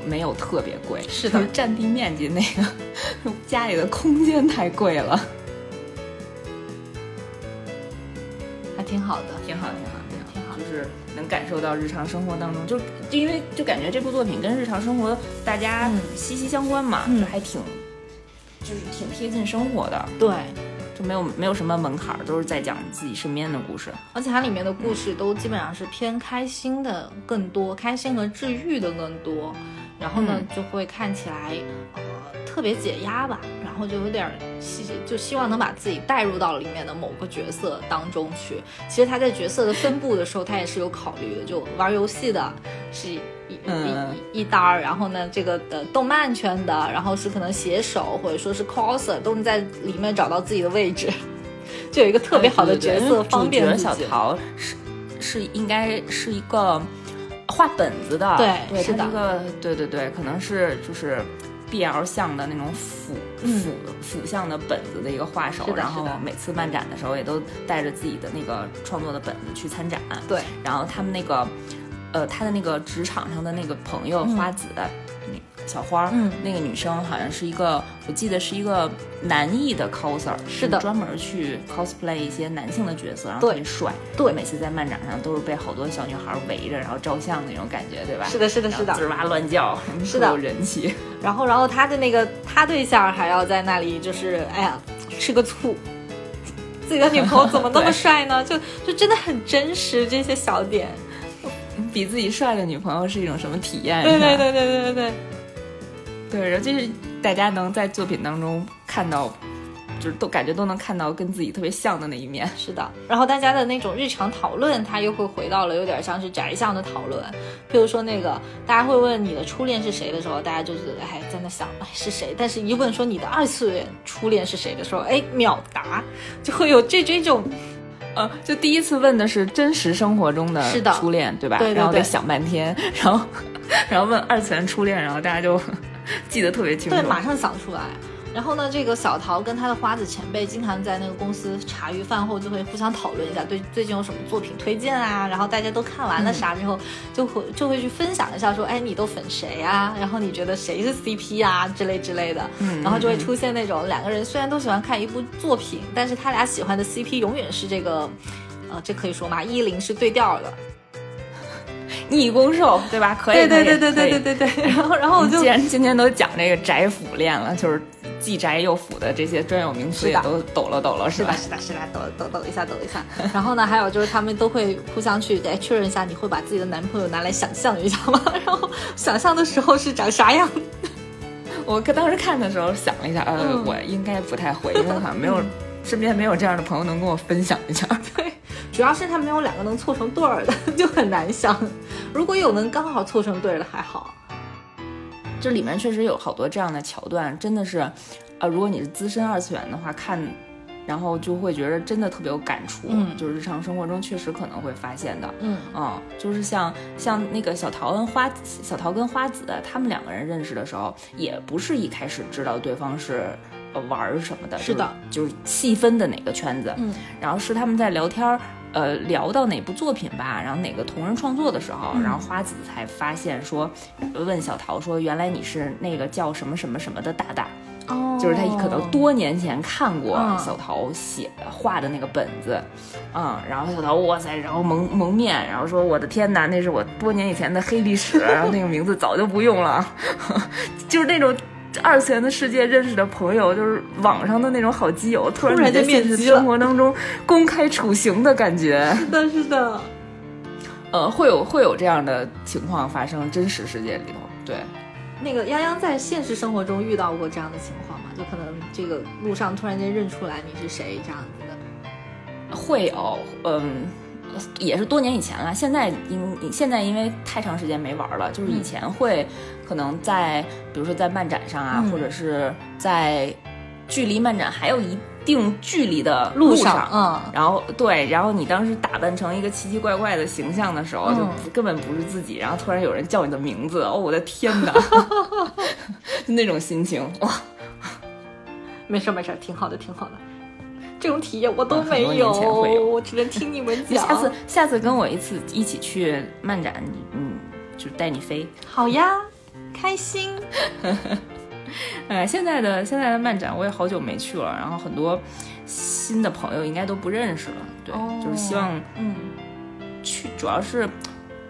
没有特别贵，是的占地面积那个 家里的空间太贵了。挺好的，挺好，挺好，挺好，挺好。就是能感受到日常生活当中，就就因为就感觉这部作品跟日常生活大家嗯。息息相关嘛，嗯。就还挺，就是挺贴近生活的，对。就没有没有什么门槛儿，都是在讲自己身边的故事。而且它里面的故事都基本上是偏开心的更多，开心和治愈的更多，然后呢、嗯。就会看起来呃特别解压吧，然后就有点儿希就希望能把自己带入到里面的某个角色当中去。其实他在角色的分布的时候，他也是有考虑的，就玩游戏的是一。一嗯一一单儿，然后呢，这个的动漫圈的，然后是可能写手或者说是 coser，都能在里面找到自己的位置，就有一个特别好的角色，方便小桃是是应该是一个画本子的，对对，是的它一个对对对，可能是就是 BL 向的那种腐嗯。腐腐向的本子的一个画手然后每次漫展的时候也都带着自己的那个创作的本子去参展，对，然后他们那个，呃，他的那个职场上的那个朋友、嗯花子，那小花，嗯。那个女生好像是一个，我记得是一个男艺的 coser，是的。专门去 cosplay 一些男性的角色，然后对。特别帅，对。每次在漫展上都是被好多小女孩围着，然后照相那种感觉，对吧？是的，是的，是的。吱哇乱叫，是的。有人气。然后，然后他的那个他对象还要在那里，就是哎呀，吃个醋。自己的女朋友怎么那么 帅呢？就就真的很真实，这些小点。比自己帅的女朋友是一种什么体验？对对对对对对对，对，然后就是大家能在作品当中看到，就是都感觉都能看到跟自己特别像的那一面。是的。然后大家的那种日常讨论，他又会回到了有点像是宅向的讨论。譬如说那个大家会问你的初恋是谁的时候，大家就是哎在那想哎是谁，但是一问说你的二次元初恋是谁的时候，哎秒答，就会有这这种呃，就第一次问的是真实生活中的初恋，对吧？对对然后得想半天，然后然后问二次元初恋，然后大家就记得特别清楚。对，马上想出来。然后呢，这个小桃跟他的花子前辈经常在那个公司茶余饭后就会互相讨论一下，对最近有什么作品推荐啊，然后大家都看完了啥之后，就会就会去分享一下说，哎，你都粉谁啊？然后你觉得谁是 CP 啊之类之类的，嗯然后就会出现那种两个人虽然都喜欢看一部作品，但是他俩喜欢的 CP 永远是这个，呃，这可以说吗？一零是对调的，逆攻受，对吧？可以，对对对对对对。对对。然后然后我就既然今天都讲这个宅腐恋了，就是既宅又腐的这些专有名词也都抖了抖了，是吧，？是的，是的，抖抖抖一下，抖一下。然后呢，还有就是他们都会互相去哎确认一下，你会把自己的男朋友拿来想象一下吗？然后想象的时候是长啥样？我当时看的时候想了一下，呃，嗯我应该不太会，因为好像没有身边没有这样的朋友能跟我分享一下。对，主要是他没有两个能凑成对儿的，就很难想。如果有能刚好凑成对儿的还好。这里面确实有好多这样的桥段，真的是，呃，如果你是资深二次元的话，看，然后就会觉得真的特别有感触。嗯就是日常生活中确实可能会发现的。嗯嗯，就是像像那个小桃跟花小桃跟花子，他们两个人认识的时候，也不是一开始知道对方是呃玩儿什么的，是的就是，就是细分的哪个圈子，嗯然后是他们在聊天儿，呃，聊到哪部作品吧，然后哪个同人创作的时候，嗯然后花子才发现说，问小桃说，原来你是那个叫什么什么什么的大大，哦就是他可能多年前看过嗯小桃写画的那个本子，嗯，然后小桃哇塞，然后蒙蒙面，然后说我的天哪，那是我多年以前的黑历史，然后那个名字早就不用了，就是那种。二次元的世界认识的朋友，就是网上的那种好基友，突然间现实生活当中公开处刑的感觉，是的，是的。呃，会有会有这样的情况发生，真实世界里头，对，那个泱泱在现实生活中遇到过这样的情况吗？就可能这个路上突然间认出来你是谁这样子的。会有，嗯，也是多年以前了。现在因现在因为太长时间没玩了，就是以前会可能在比如说在漫展上啊，嗯或者是在距离漫展还有一定距离的路上，上嗯然后对，然后你当时打扮成一个奇奇怪怪的形象的时候，嗯就不根本不是自己，然后突然有人叫你的名字，哦，我的天哪，就那种心情哇。没事儿没事儿，挺好的挺好的。这种体验我都没有我只能听你们 讲。下次下次跟我一次一起去漫展，嗯，就带你飞。好呀，开心。哎，现在的现在的漫展我也好久没去了，然后很多新的朋友应该都不认识了。对，就是希望嗯去，主要是，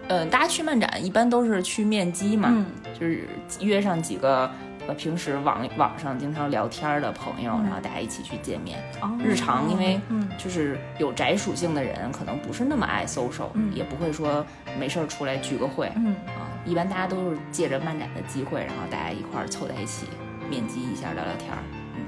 呃，大家去漫展一般都是去面基嘛，嗯就是约上几个呃平时网网上经常聊天的朋友，嗯然后大家一起去见面。哦日常因为嗯就是有宅属性的人，可能不是那么爱 social，、嗯也不会说没事儿出来聚个会。嗯啊，一般大家都是借着漫展的机会，然后大家一块儿凑在一起面基一下，聊聊天儿。嗯，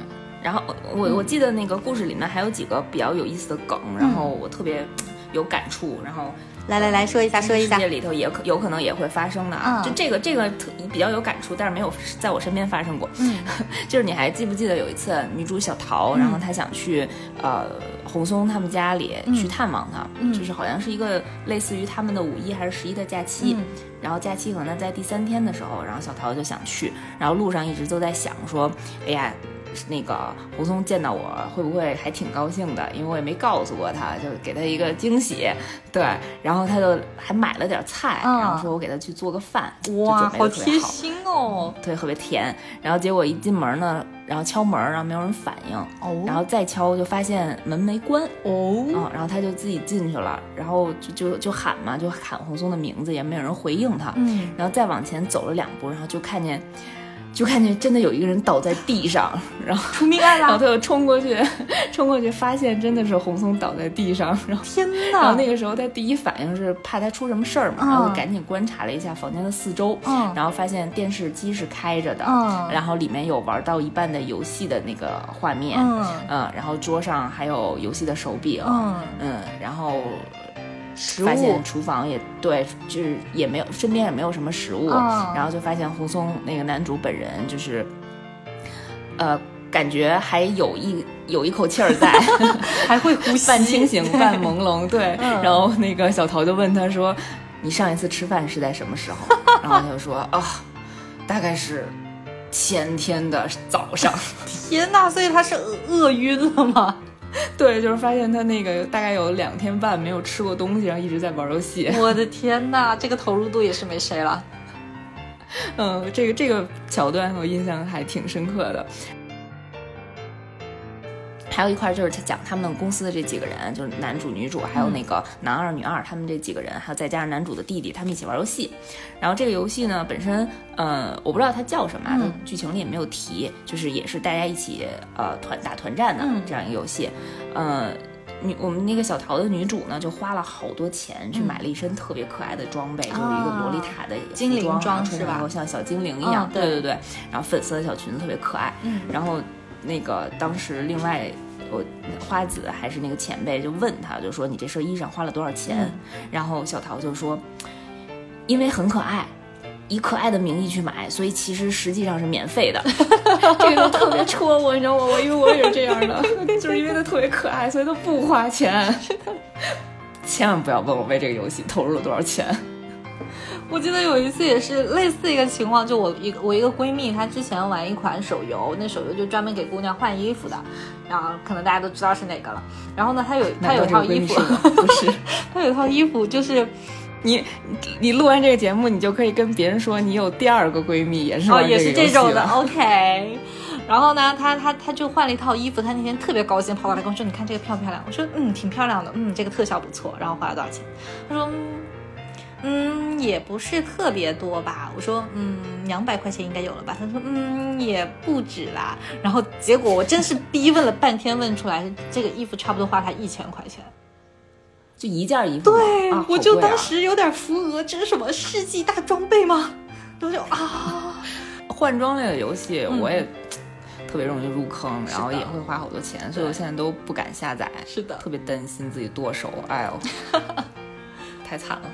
嗯然后我我记得那个故事里面还有几个比较有意思的梗，然后我特别有感触，然后来来来说一下说一下。世界里头也可有可能也会发生的。啊。嗯。就这个这个特比较有感触，但是没有在我身边发生过。嗯。就是你还记不记得有一次女主小桃，然后她想去呃红松他们家里去探望他，嗯。就是好像是一个类似于他们的五一还是十一的假期，嗯。然后假期可能在第三天的时候，然后小桃就想去，然后路上一直都在想说，哎呀。那个胡松见到我会不会还挺高兴的？因为我也没告诉过他，就给他一个惊喜。对，然后他就还买了点菜，嗯然后说我给他去做个饭，哇，好贴心哦。对，特别甜。然后结果一进门呢，然后敲门，然后没有人反应，哦然后再敲就发现门没关，哦嗯，然后他就自己进去了，然后就就就喊嘛，就喊红松的名字，也没有人回应他。嗯然后再往前走了两步，然后就看见，就看见真的有一个人倒在地上，然后出命案然后！他就冲过去，冲过去发现真的是红松倒在地上，然后。天呐然后！那个时候他第一反应是怕他出什么事儿嘛，嗯然后赶紧观察了一下房间的四周，嗯然后发现电视机是开着的，嗯然后里面有玩到一半的游戏的那个画面，嗯嗯然后桌上还有游戏的手柄，嗯，嗯然后食物发现厨房也对，就是也没有身边也没有什么食物，嗯然后就发现胡松那个男主本人就是，呃，感觉还有一有一口气儿在，还会呼吸，半清醒半朦胧，对。嗯然后那个小桃就问他说：“你上一次吃饭是在什么时候？” 然后他就说：“啊，大概是前天的早上。” 天呐！所以他是饿饿晕了吗？对，就是发现他那个大概有两天半没有吃过东西，然后一直在玩游戏。我的天哪，这个投入度也是没谁了。嗯，这个这个桥段我印象还挺深刻的。还有一块就是他讲他们公司的这几个人，就是男主、女主，还有那个男二、女二，他们这几个人，还有再加上男主的弟弟，他们一起玩游戏。然后这个游戏呢，本身，呃，我不知道它叫什么剧情里也没有提，就是也是大家一起呃团打团战的嗯这样一个游戏。呃，女我们那个小桃的女主呢，就花了好多钱去嗯买了一身特别可爱的装备，就是一个洛丽塔的精灵装装是吧然后像小精灵一样，对对对，然后粉色的小裙子特别可爱，嗯然后那个当时另外我花子还是那个前辈就问他，就说你这身衣裳花了多少钱？然后小桃就说，因为很可爱。以可爱的名义去买，所以其实实际上是免费的。这个都特别戳我，你知道吗？我因为我也是这样的，就是因为它特别可爱，所以它不花钱。千万不要问我为这个游戏投入了多少钱。我记得有一次也是类似一个情况，就我一个我一个闺蜜，她之前玩一款手游，那手游就专门给姑娘换衣服的，然后可能大家都知道是哪个了。然后呢，她有她有 套衣服，不是，她有套衣服就是。你你录完这个节目，你就可以跟别人说你有第二个闺蜜，也是哦，也是这种的。OK，然后呢，她她她就换了一套衣服，她那天特别高兴，跑过来跟我说：“你看这个漂不漂亮？”我说：“嗯，挺漂亮的。嗯，这个特效不错。”然后花了多少钱？她说：“嗯，也不是特别多吧。”我说：“嗯，两百块钱应该有了吧？”他说：“嗯，也不止啦。”然后结果我真是逼问了半天，问出来这个衣服差不多花他一千块钱。就一件衣服，对，我就当时有点扶额，这是什么世纪大装备吗？然后就啊，换装类的游戏我也特别容易入坑，然后也会花好多钱，所以我现在都不敢下载，是的，特别担心自己剁手，哎呦，太惨了。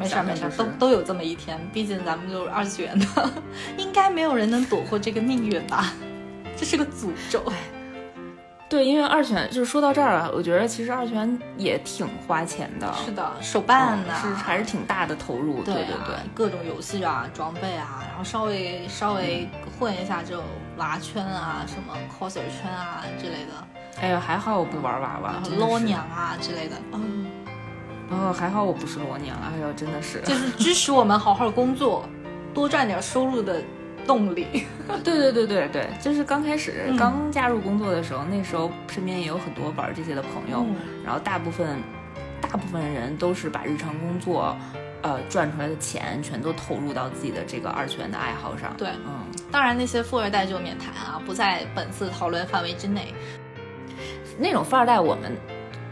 没事没事，都都有这么一天，毕竟咱们就是二次元的，应该没有人能躲过这个命运吧？这是个诅咒。对，因为二泉就是说到这儿啊，我觉得其实二泉也挺花钱的。是的，手办呢，是还是挺大的投入。对对对，各种游戏啊，装备啊，然后稍微稍微混一下就娃圈啊，什么 coser 圈啊之类的。哎呀，还好我不玩娃娃，捞娘啊之类的。嗯，哦，还好我不是罗娘。哎呦，真的是，就是支持我们好好工作，多赚点收入的。动力，对对对对对，就是刚开始刚加入工作的时候，那时候身边也有很多玩这些的朋友，然后大部分大部分人都是把日常工作，呃赚出来的钱全都投入到自己的这个二次元的爱好上。对，嗯，当然那些富二代就免谈啊，不在本次讨论范围之内。那种富二代，我们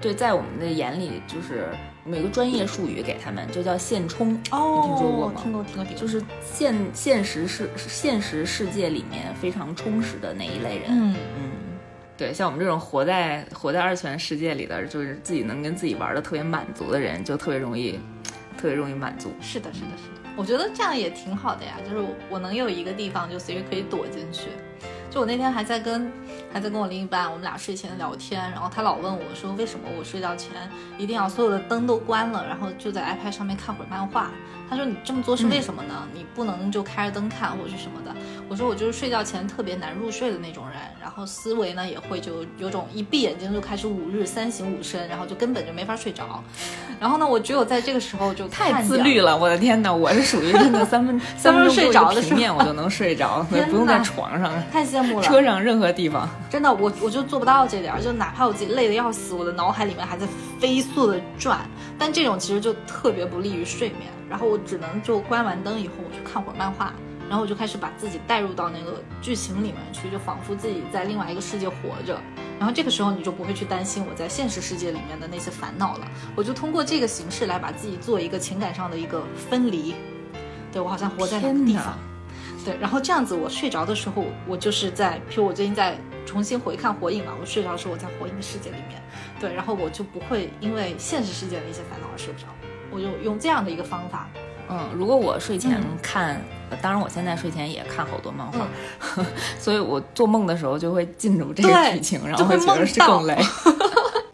对在我们的眼里就是。每个专业术语给他们就叫现充，哦，听说过吗？听过，听过，听过。就是现现实世现实世界里面非常充实的那一类人。嗯嗯，对，像我们这种活在活在二次元世界里的，就是自己能跟自己玩的特别满足的人，就特别容易，特别容易满足。是的，是的，是的。我觉得这样也挺好的呀，就是我能有一个地方就随时可以躲进去。就我那天还在跟还在跟我另一半，我们俩睡前聊天，然后他老问我说，为什么我睡觉前一定要所有的灯都关了，然后就在 iPad 上面看会儿漫画？他说你这么做是为什么呢？你不能就开着灯看或者是什么的？我说我就是睡觉前特别难入睡的那种人，然后思维呢也会就有种一闭眼睛就开始五日三省吾身，然后就根本就没法睡着。然后呢，我只有在这个时候就太自律了，我的天哪，我是属于真的三分 三分钟睡着的平面我就能睡着，不用在床上，太羡慕了。车上任何地方，真的我我就做不到这点，就哪怕我自己累得要死，我的脑海里面还在飞速的转，但这种其实就特别不利于睡眠。然后我只能就关完灯以后，我去看会儿漫画，然后我就开始把自己带入到那个剧情里面去，就仿佛自己在另外一个世界活着。然后这个时候你就不会去担心我在现实世界里面的那些烦恼了。我就通过这个形式来把自己做一个情感上的一个分离。对我好像活在两个地方。对，然后这样子我睡着的时候，我就是在，譬如我最近在重新回看《火影》嘛，我睡着的时候我在《火影》的世界里面。对，然后我就不会因为现实世界的一些烦恼而睡不着。我就用这样的一个方法，嗯，如果我睡前看，当然我现在睡前也看好多漫画，所以我做梦的时候就会进入这个剧情，然后会觉得是更累，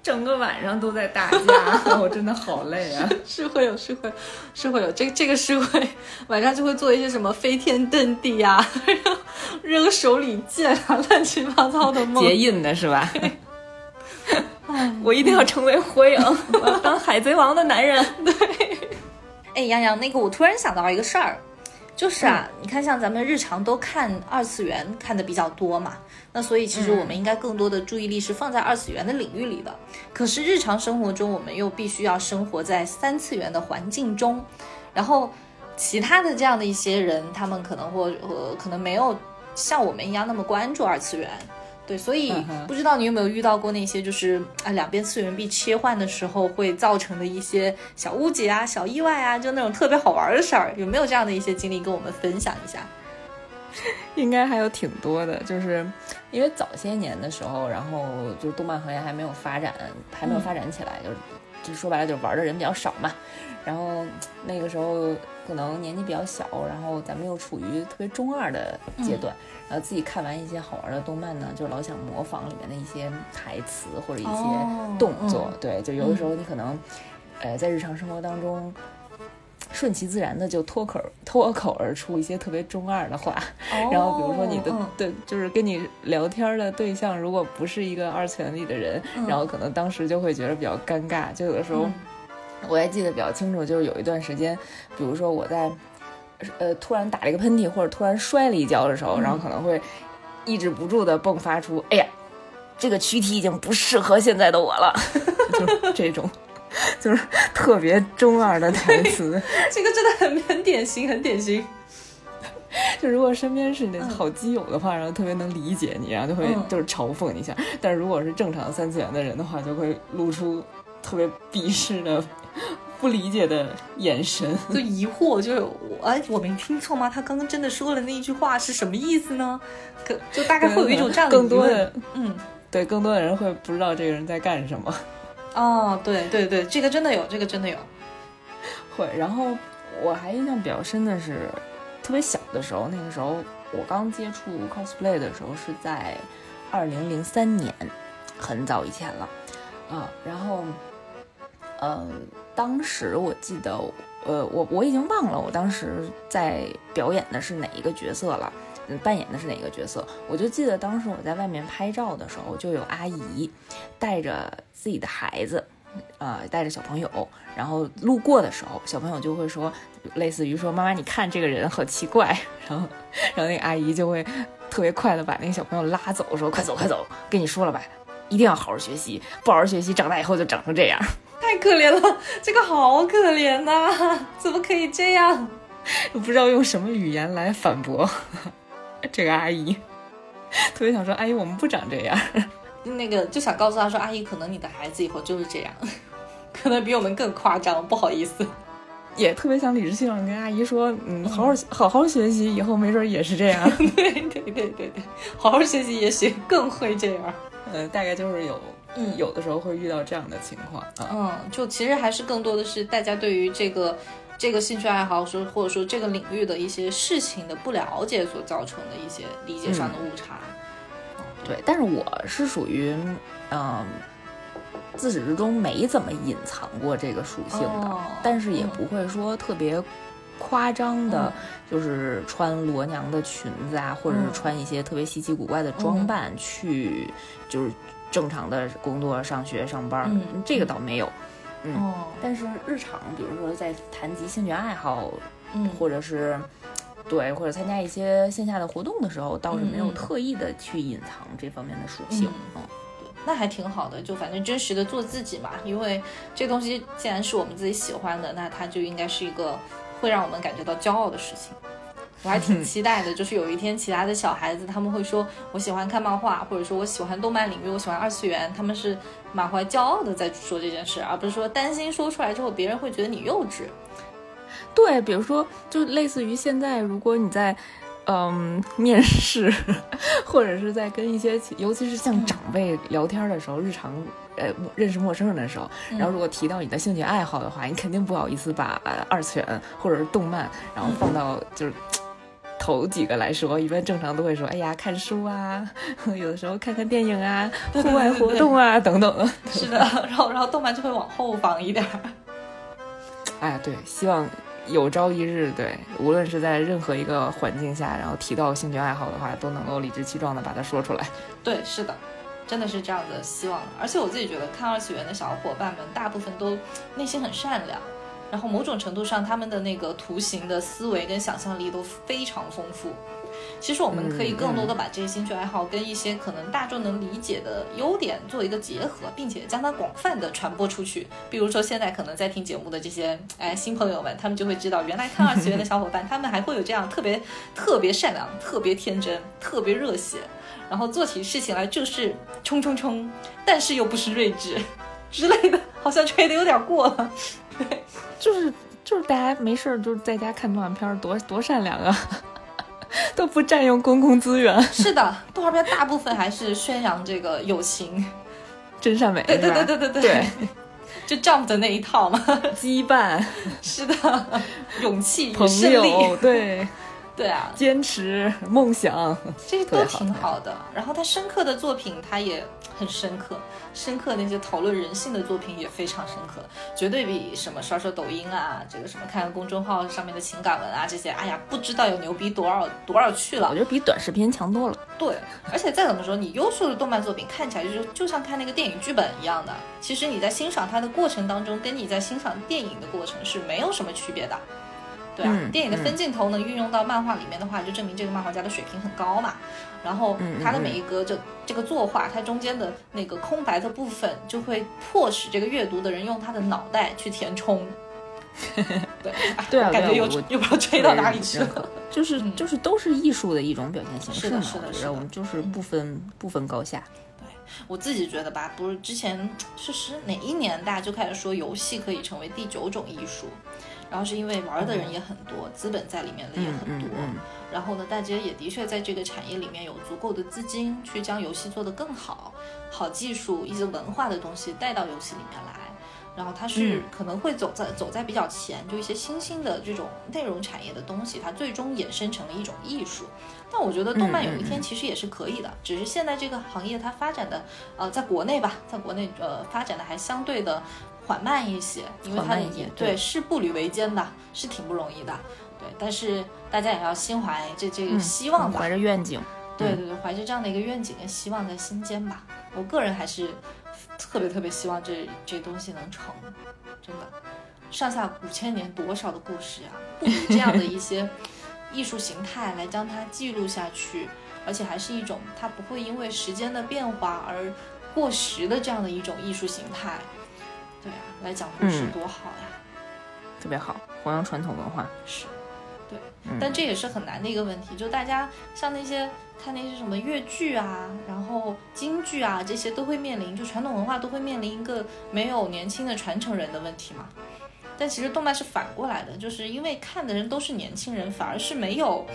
整个晚上都在打架，我真的好累啊！是会有，是会，是会有，这这个是会晚上就会做一些什么飞天遁地呀，扔手里剑啊，乱七八糟的梦，结印的是吧？我一定要成为火影，我要当海贼王的男人。对，哎，杨洋，那个我突然想到一个事儿，就是啊，你看，像咱们日常都看二次元看的比较多嘛，那所以其实我们应该更多的注意力是放在二次元的领域里的。可是日常生活中，我们又必须要生活在三次元的环境中，然后其他的这样的一些人，他们可能或呃可能没有像我们一样那么关注二次元。对，所以不知道你有没有遇到过那些就是啊两边次元壁切换的时候会造成的一些小误解啊、小意外啊，就那种特别好玩的事儿，有没有这样的一些经历跟我们分享一下？应该还有挺多的，就是因为早些年的时候，然后就是动漫行业还没有发展，还没有发展起来，就是就说白了，就玩的人比较少嘛。然后那个时候可能年纪比较小，然后咱们又处于特别中二的阶段，然后自己看完一些好玩的动漫呢，就老想模仿里面的一些台词或者一些动作。对，就有的时候你可能，呃，在日常生活当中。顺其自然的就脱口脱口而出一些特别中二的话，然后比如说你的对，就是跟你聊天的对象如果不是一个二次元里的人，然后可能当时就会觉得比较尴尬。就有的时候我还记得比较清楚，就是有一段时间，比如说我在呃突然打了一个喷嚏或者突然摔了一跤的时候，然后可能会抑制不住的迸发出“哎呀，这个躯体已经不适合现在的我了”，就这种。就是特别中二的台词，这个真的很很典型，很典型。就如果身边是你的好基友的话，然后特别能理解你，然后就会就是嘲讽一下；但是如果是正常三次元的人的话，就会露出特别鄙视的、不理解的眼神，就疑惑，就是我哎，我没听错吗？他刚刚真的说了那一句话是什么意思呢？可就大概会有一种这样的更多的嗯，对，更多的人会不知道这个人在干什么。哦，对对对，这个真的有，这个真的有，会。然后我还印象比较深的是，特别小的时候，那个时候我刚接触 cosplay 的时候是在二零零三年，很早以前了，啊，然后，呃，当时我记得，呃，我我已经忘了我当时在表演的是哪一个角色了。扮演的是哪个角色？我就记得当时我在外面拍照的时候，就有阿姨带着自己的孩子，呃，带着小朋友，然后路过的时候，小朋友就会说，类似于说：“妈妈，你看这个人好奇怪。”然后，然后那个阿姨就会特别快的把那个小朋友拉走，说：“快走，快走，跟你说了吧，一定要好好学习，不好好学习，长大以后就长成这样。”太可怜了，这个好可怜呐，怎么可以这样？不知道用什么语言来反驳。这个阿姨 特别想说：“阿姨，我们不长这样。”那个就想告诉她说：“阿姨，可能你的孩子以后就是这样，可能比我们更夸张。”不好意思，也特别想理直气壮跟阿姨说：“嗯，好好好好学习，以后没准也是这样。”对对对对对，好好学习，也许更会这样。嗯，大概就是有，嗯，有的时候会遇到这样的情况。嗯，就其实还是更多的是大家对于这个。这个兴趣爱好说，或者说这个领域的一些事情的不了解所造成的一些理解上的误差。对，但是我是属于，嗯，自始至终没怎么隐藏过这个属性的，但是也不会说特别夸张的，就是穿罗娘的裙子啊，或者是穿一些特别稀奇古怪的装扮去，就是正常的工作、上学、上班，这个倒没有。嗯，但是日常，比如说在谈及兴趣爱好，嗯，或者是对，或者参加一些线下的活动的时候，倒是没有特意的去隐藏这方面的属性。嗯，对，那还挺好的，就反正真实的做自己嘛。因为这东西既然是我们自己喜欢的，那它就应该是一个会让我们感觉到骄傲的事情。我还挺期待的，就是有一天其他的小孩子他们会说我喜欢看漫画，或者说我喜欢动漫领域，我喜欢二次元，他们是满怀骄傲的在说这件事，而不是说担心说出来之后别人会觉得你幼稚。对，比如说就类似于现在，如果你在嗯面试，或者是在跟一些尤其是像长辈聊天的时候，日常呃认识陌生人的时候，然后如果提到你的兴趣爱好的话，你肯定不好意思把二次元或者是动漫，然后放到就是。头几个来说，一般正常都会说：“哎呀，看书啊，有的时候看看电影啊，户外活动啊，等等。”是的，然后然后动漫就会往后放一点。哎，对，希望有朝一日，对，无论是在任何一个环境下，然后提到兴趣爱好的话，都能够理直气壮的把它说出来。对，是的，真的是这样的希望。而且我自己觉得，看二次元的小伙伴们，大部分都内心很善良。然后某种程度上，他们的那个图形的思维跟想象力都非常丰富。其实我们可以更多的把这些兴趣爱好跟一些可能大众能理解的优点做一个结合，并且将它广泛的传播出去。比如说现在可能在听节目的这些哎新朋友们，他们就会知道，原来看二次元的小伙伴，他们还会有这样特别特别善良、特别天真、特别热血，然后做起事情来就是冲冲冲，但是又不失睿智之类的，好像吹的有点过了。对，就是就是大家没事儿就是在家看动画片儿，多多善良啊！都不占用公共资源，是的，动画片大部分还是宣扬这个友情，真善美，对对对对对对，就 Jump 的那一套嘛，羁绊，是的，勇气、与胜利，对。对啊，坚持梦想，这些都挺好的。然后他深刻的作品，他也很深刻，深刻那些讨论人性的作品也非常深刻，绝对比什么刷刷抖音啊，这个什么看看公众号上面的情感文啊这些，哎呀，不知道有牛逼多少多少去了。我觉得比短视频强多了。对，而且再怎么说，你优秀的动漫作品看起来就是就像看那个电影剧本一样的，其实你在欣赏它的过程当中，跟你在欣赏电影的过程是没有什么区别的。对啊，电影的分镜头能运用到漫画里面的话，就证明这个漫画家的水平很高嘛。然后他的每一个这这个作画，它中间的那个空白的部分，就会迫使这个阅读的人用他的脑袋去填充。对对啊，感觉又又不知道吹到哪里去了。就是就是都是艺术的一种表现形式嘛。是的，是的，我们就是不分不分高下。对我自己觉得吧，不是之前是是哪一年大家就开始说游戏可以成为第九种艺术。然后是因为玩的人也很多，资本在里面的也很多。然后呢，大家也的确在这个产业里面有足够的资金去将游戏做得更好，好技术、一些文化的东西带到游戏里面来。然后它是可能会走在走在比较前，就一些新兴的这种内容产业的东西，它最终衍生成了一种艺术。但我觉得动漫有一天其实也是可以的，只是现在这个行业它发展的呃，在国内吧，在国内呃发展的还相对的。缓慢一些，因为它也对是步履维艰的，是挺不容易的。对，但是大家也要心怀这这个希望吧，怀着愿景。对对对，怀着这样的一个愿景跟希望在心间吧。我个人还是特别特别希望这这东西能成，真的。上下五千年多少的故事啊，不如这样的一些艺术形态来将它记录下去，而且还是一种它不会因为时间的变化而过时的这样的一种艺术形态。对啊，来讲故事多好呀，特别好，弘扬传统文化是，对，但这也是很难的一个问题。就大家像那些看那些什么越剧啊，然后京剧啊，这些都会面临，就传统文化都会面临一个没有年轻的传承人的问题嘛。但其实动漫是反过来的，就是因为看的人都是年轻人，反而是没有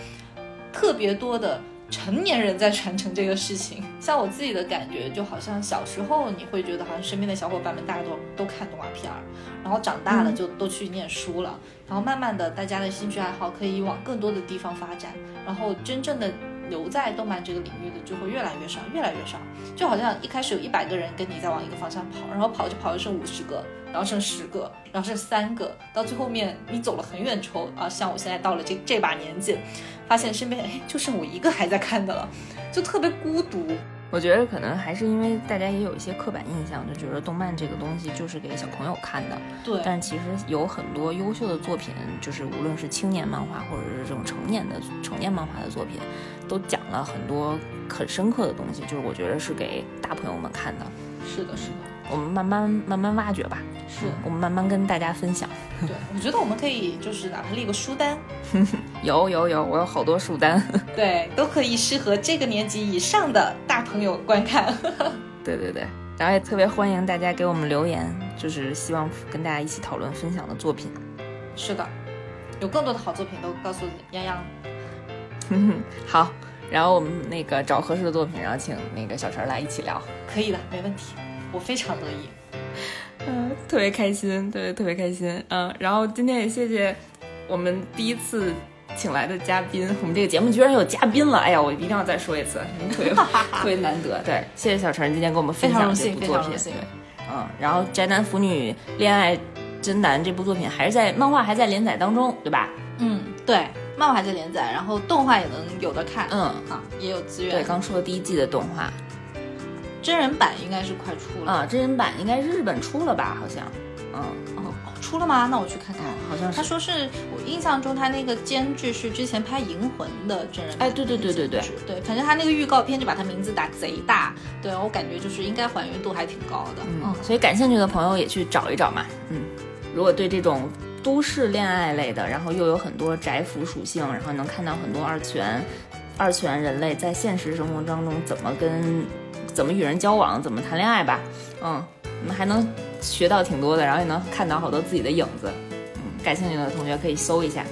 特别多的。成年人在传承这个事情，像我自己的感觉，就好像小时候你会觉得好像身边的小伙伴们大家都都看动画片儿，然后长大了就都去念书了，然后慢慢的大家的兴趣爱好可以往更多的地方发展，然后真正的留在动漫这个领域的就会越来越少，越来越少，就好像一开始有一百个人跟你在往一个方向跑，然后跑着跑着剩五十个。然后剩十个，然后剩三个，到最后面你走了很远之后啊，像我现在到了这这把年纪，发现身边哎就剩我一个还在看的了，就特别孤独。我觉得可能还是因为大家也有一些刻板印象，就觉得动漫这个东西就是给小朋友看的。对。但其实有很多优秀的作品，就是无论是青年漫画或者是这种成年的成年漫画的作品，都讲了很多很深刻的东西，就是我觉得是给大朋友们看的。是的，是的。我们慢慢慢慢挖掘吧，是我们慢慢跟大家分享。对，我觉得我们可以就是哪怕列个书单，有有有，我有好多书单，对，都可以适合这个年级以上的大朋友观看。对对对，然后也特别欢迎大家给我们留言，就是希望跟大家一起讨论分享的作品。是的，有更多的好作品都告诉洋洋。好，然后我们那个找合适的作品，然后请那个小陈来一起聊。可以的，没问题。我非常乐意，嗯，特别开心，对，特别开心，嗯，然后今天也谢谢我们第一次请来的嘉宾，我们这个节目居然有嘉宾了，哎呀，我一定要再说一次，特别 特别难得，对，谢谢小陈今天跟我们分享这部作品，对，嗯，然后宅男腐女恋爱真难这部作品还是在漫画还在连载当中，对吧？嗯，对，漫画还在连载，然后动画也能有的看，嗯，啊，也有资源，对，刚出了第一季的动画。真人版应该是快出了啊！真人版应该日本出了吧？好像，嗯哦，出了吗？那我去看看。好像是。他说是我印象中他那个监制是之前拍《银魂》的真人。哎，对对对对对对，反正他那个预告片就把他名字打贼大，对我感觉就是应该还原度还挺高的。嗯，所以感兴趣的朋友也去找一找嘛。嗯，如果对这种都市恋爱类的，然后又有很多宅腐属性，然后能看到很多二次元二次元人类在现实生活当中怎么跟。怎么与人交往，怎么谈恋爱吧，嗯，我们还能学到挺多的，然后也能看到好多自己的影子，嗯，感兴趣的同学可以搜一下，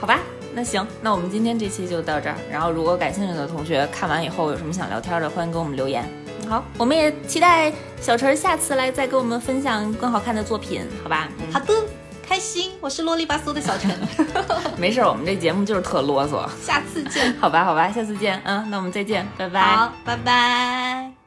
好吧。那行，那我们今天这期就到这儿。然后，如果感兴趣的同学看完以后有什么想聊天的，欢迎给我们留言。好，我们也期待小陈下次来再给我们分享更好看的作品，好吧？好的，开心。我是啰里吧嗦的小陈，没事，我们这节目就是特啰嗦。下次见。好吧，好吧，下次见。嗯，那我们再见，拜拜。好，拜拜。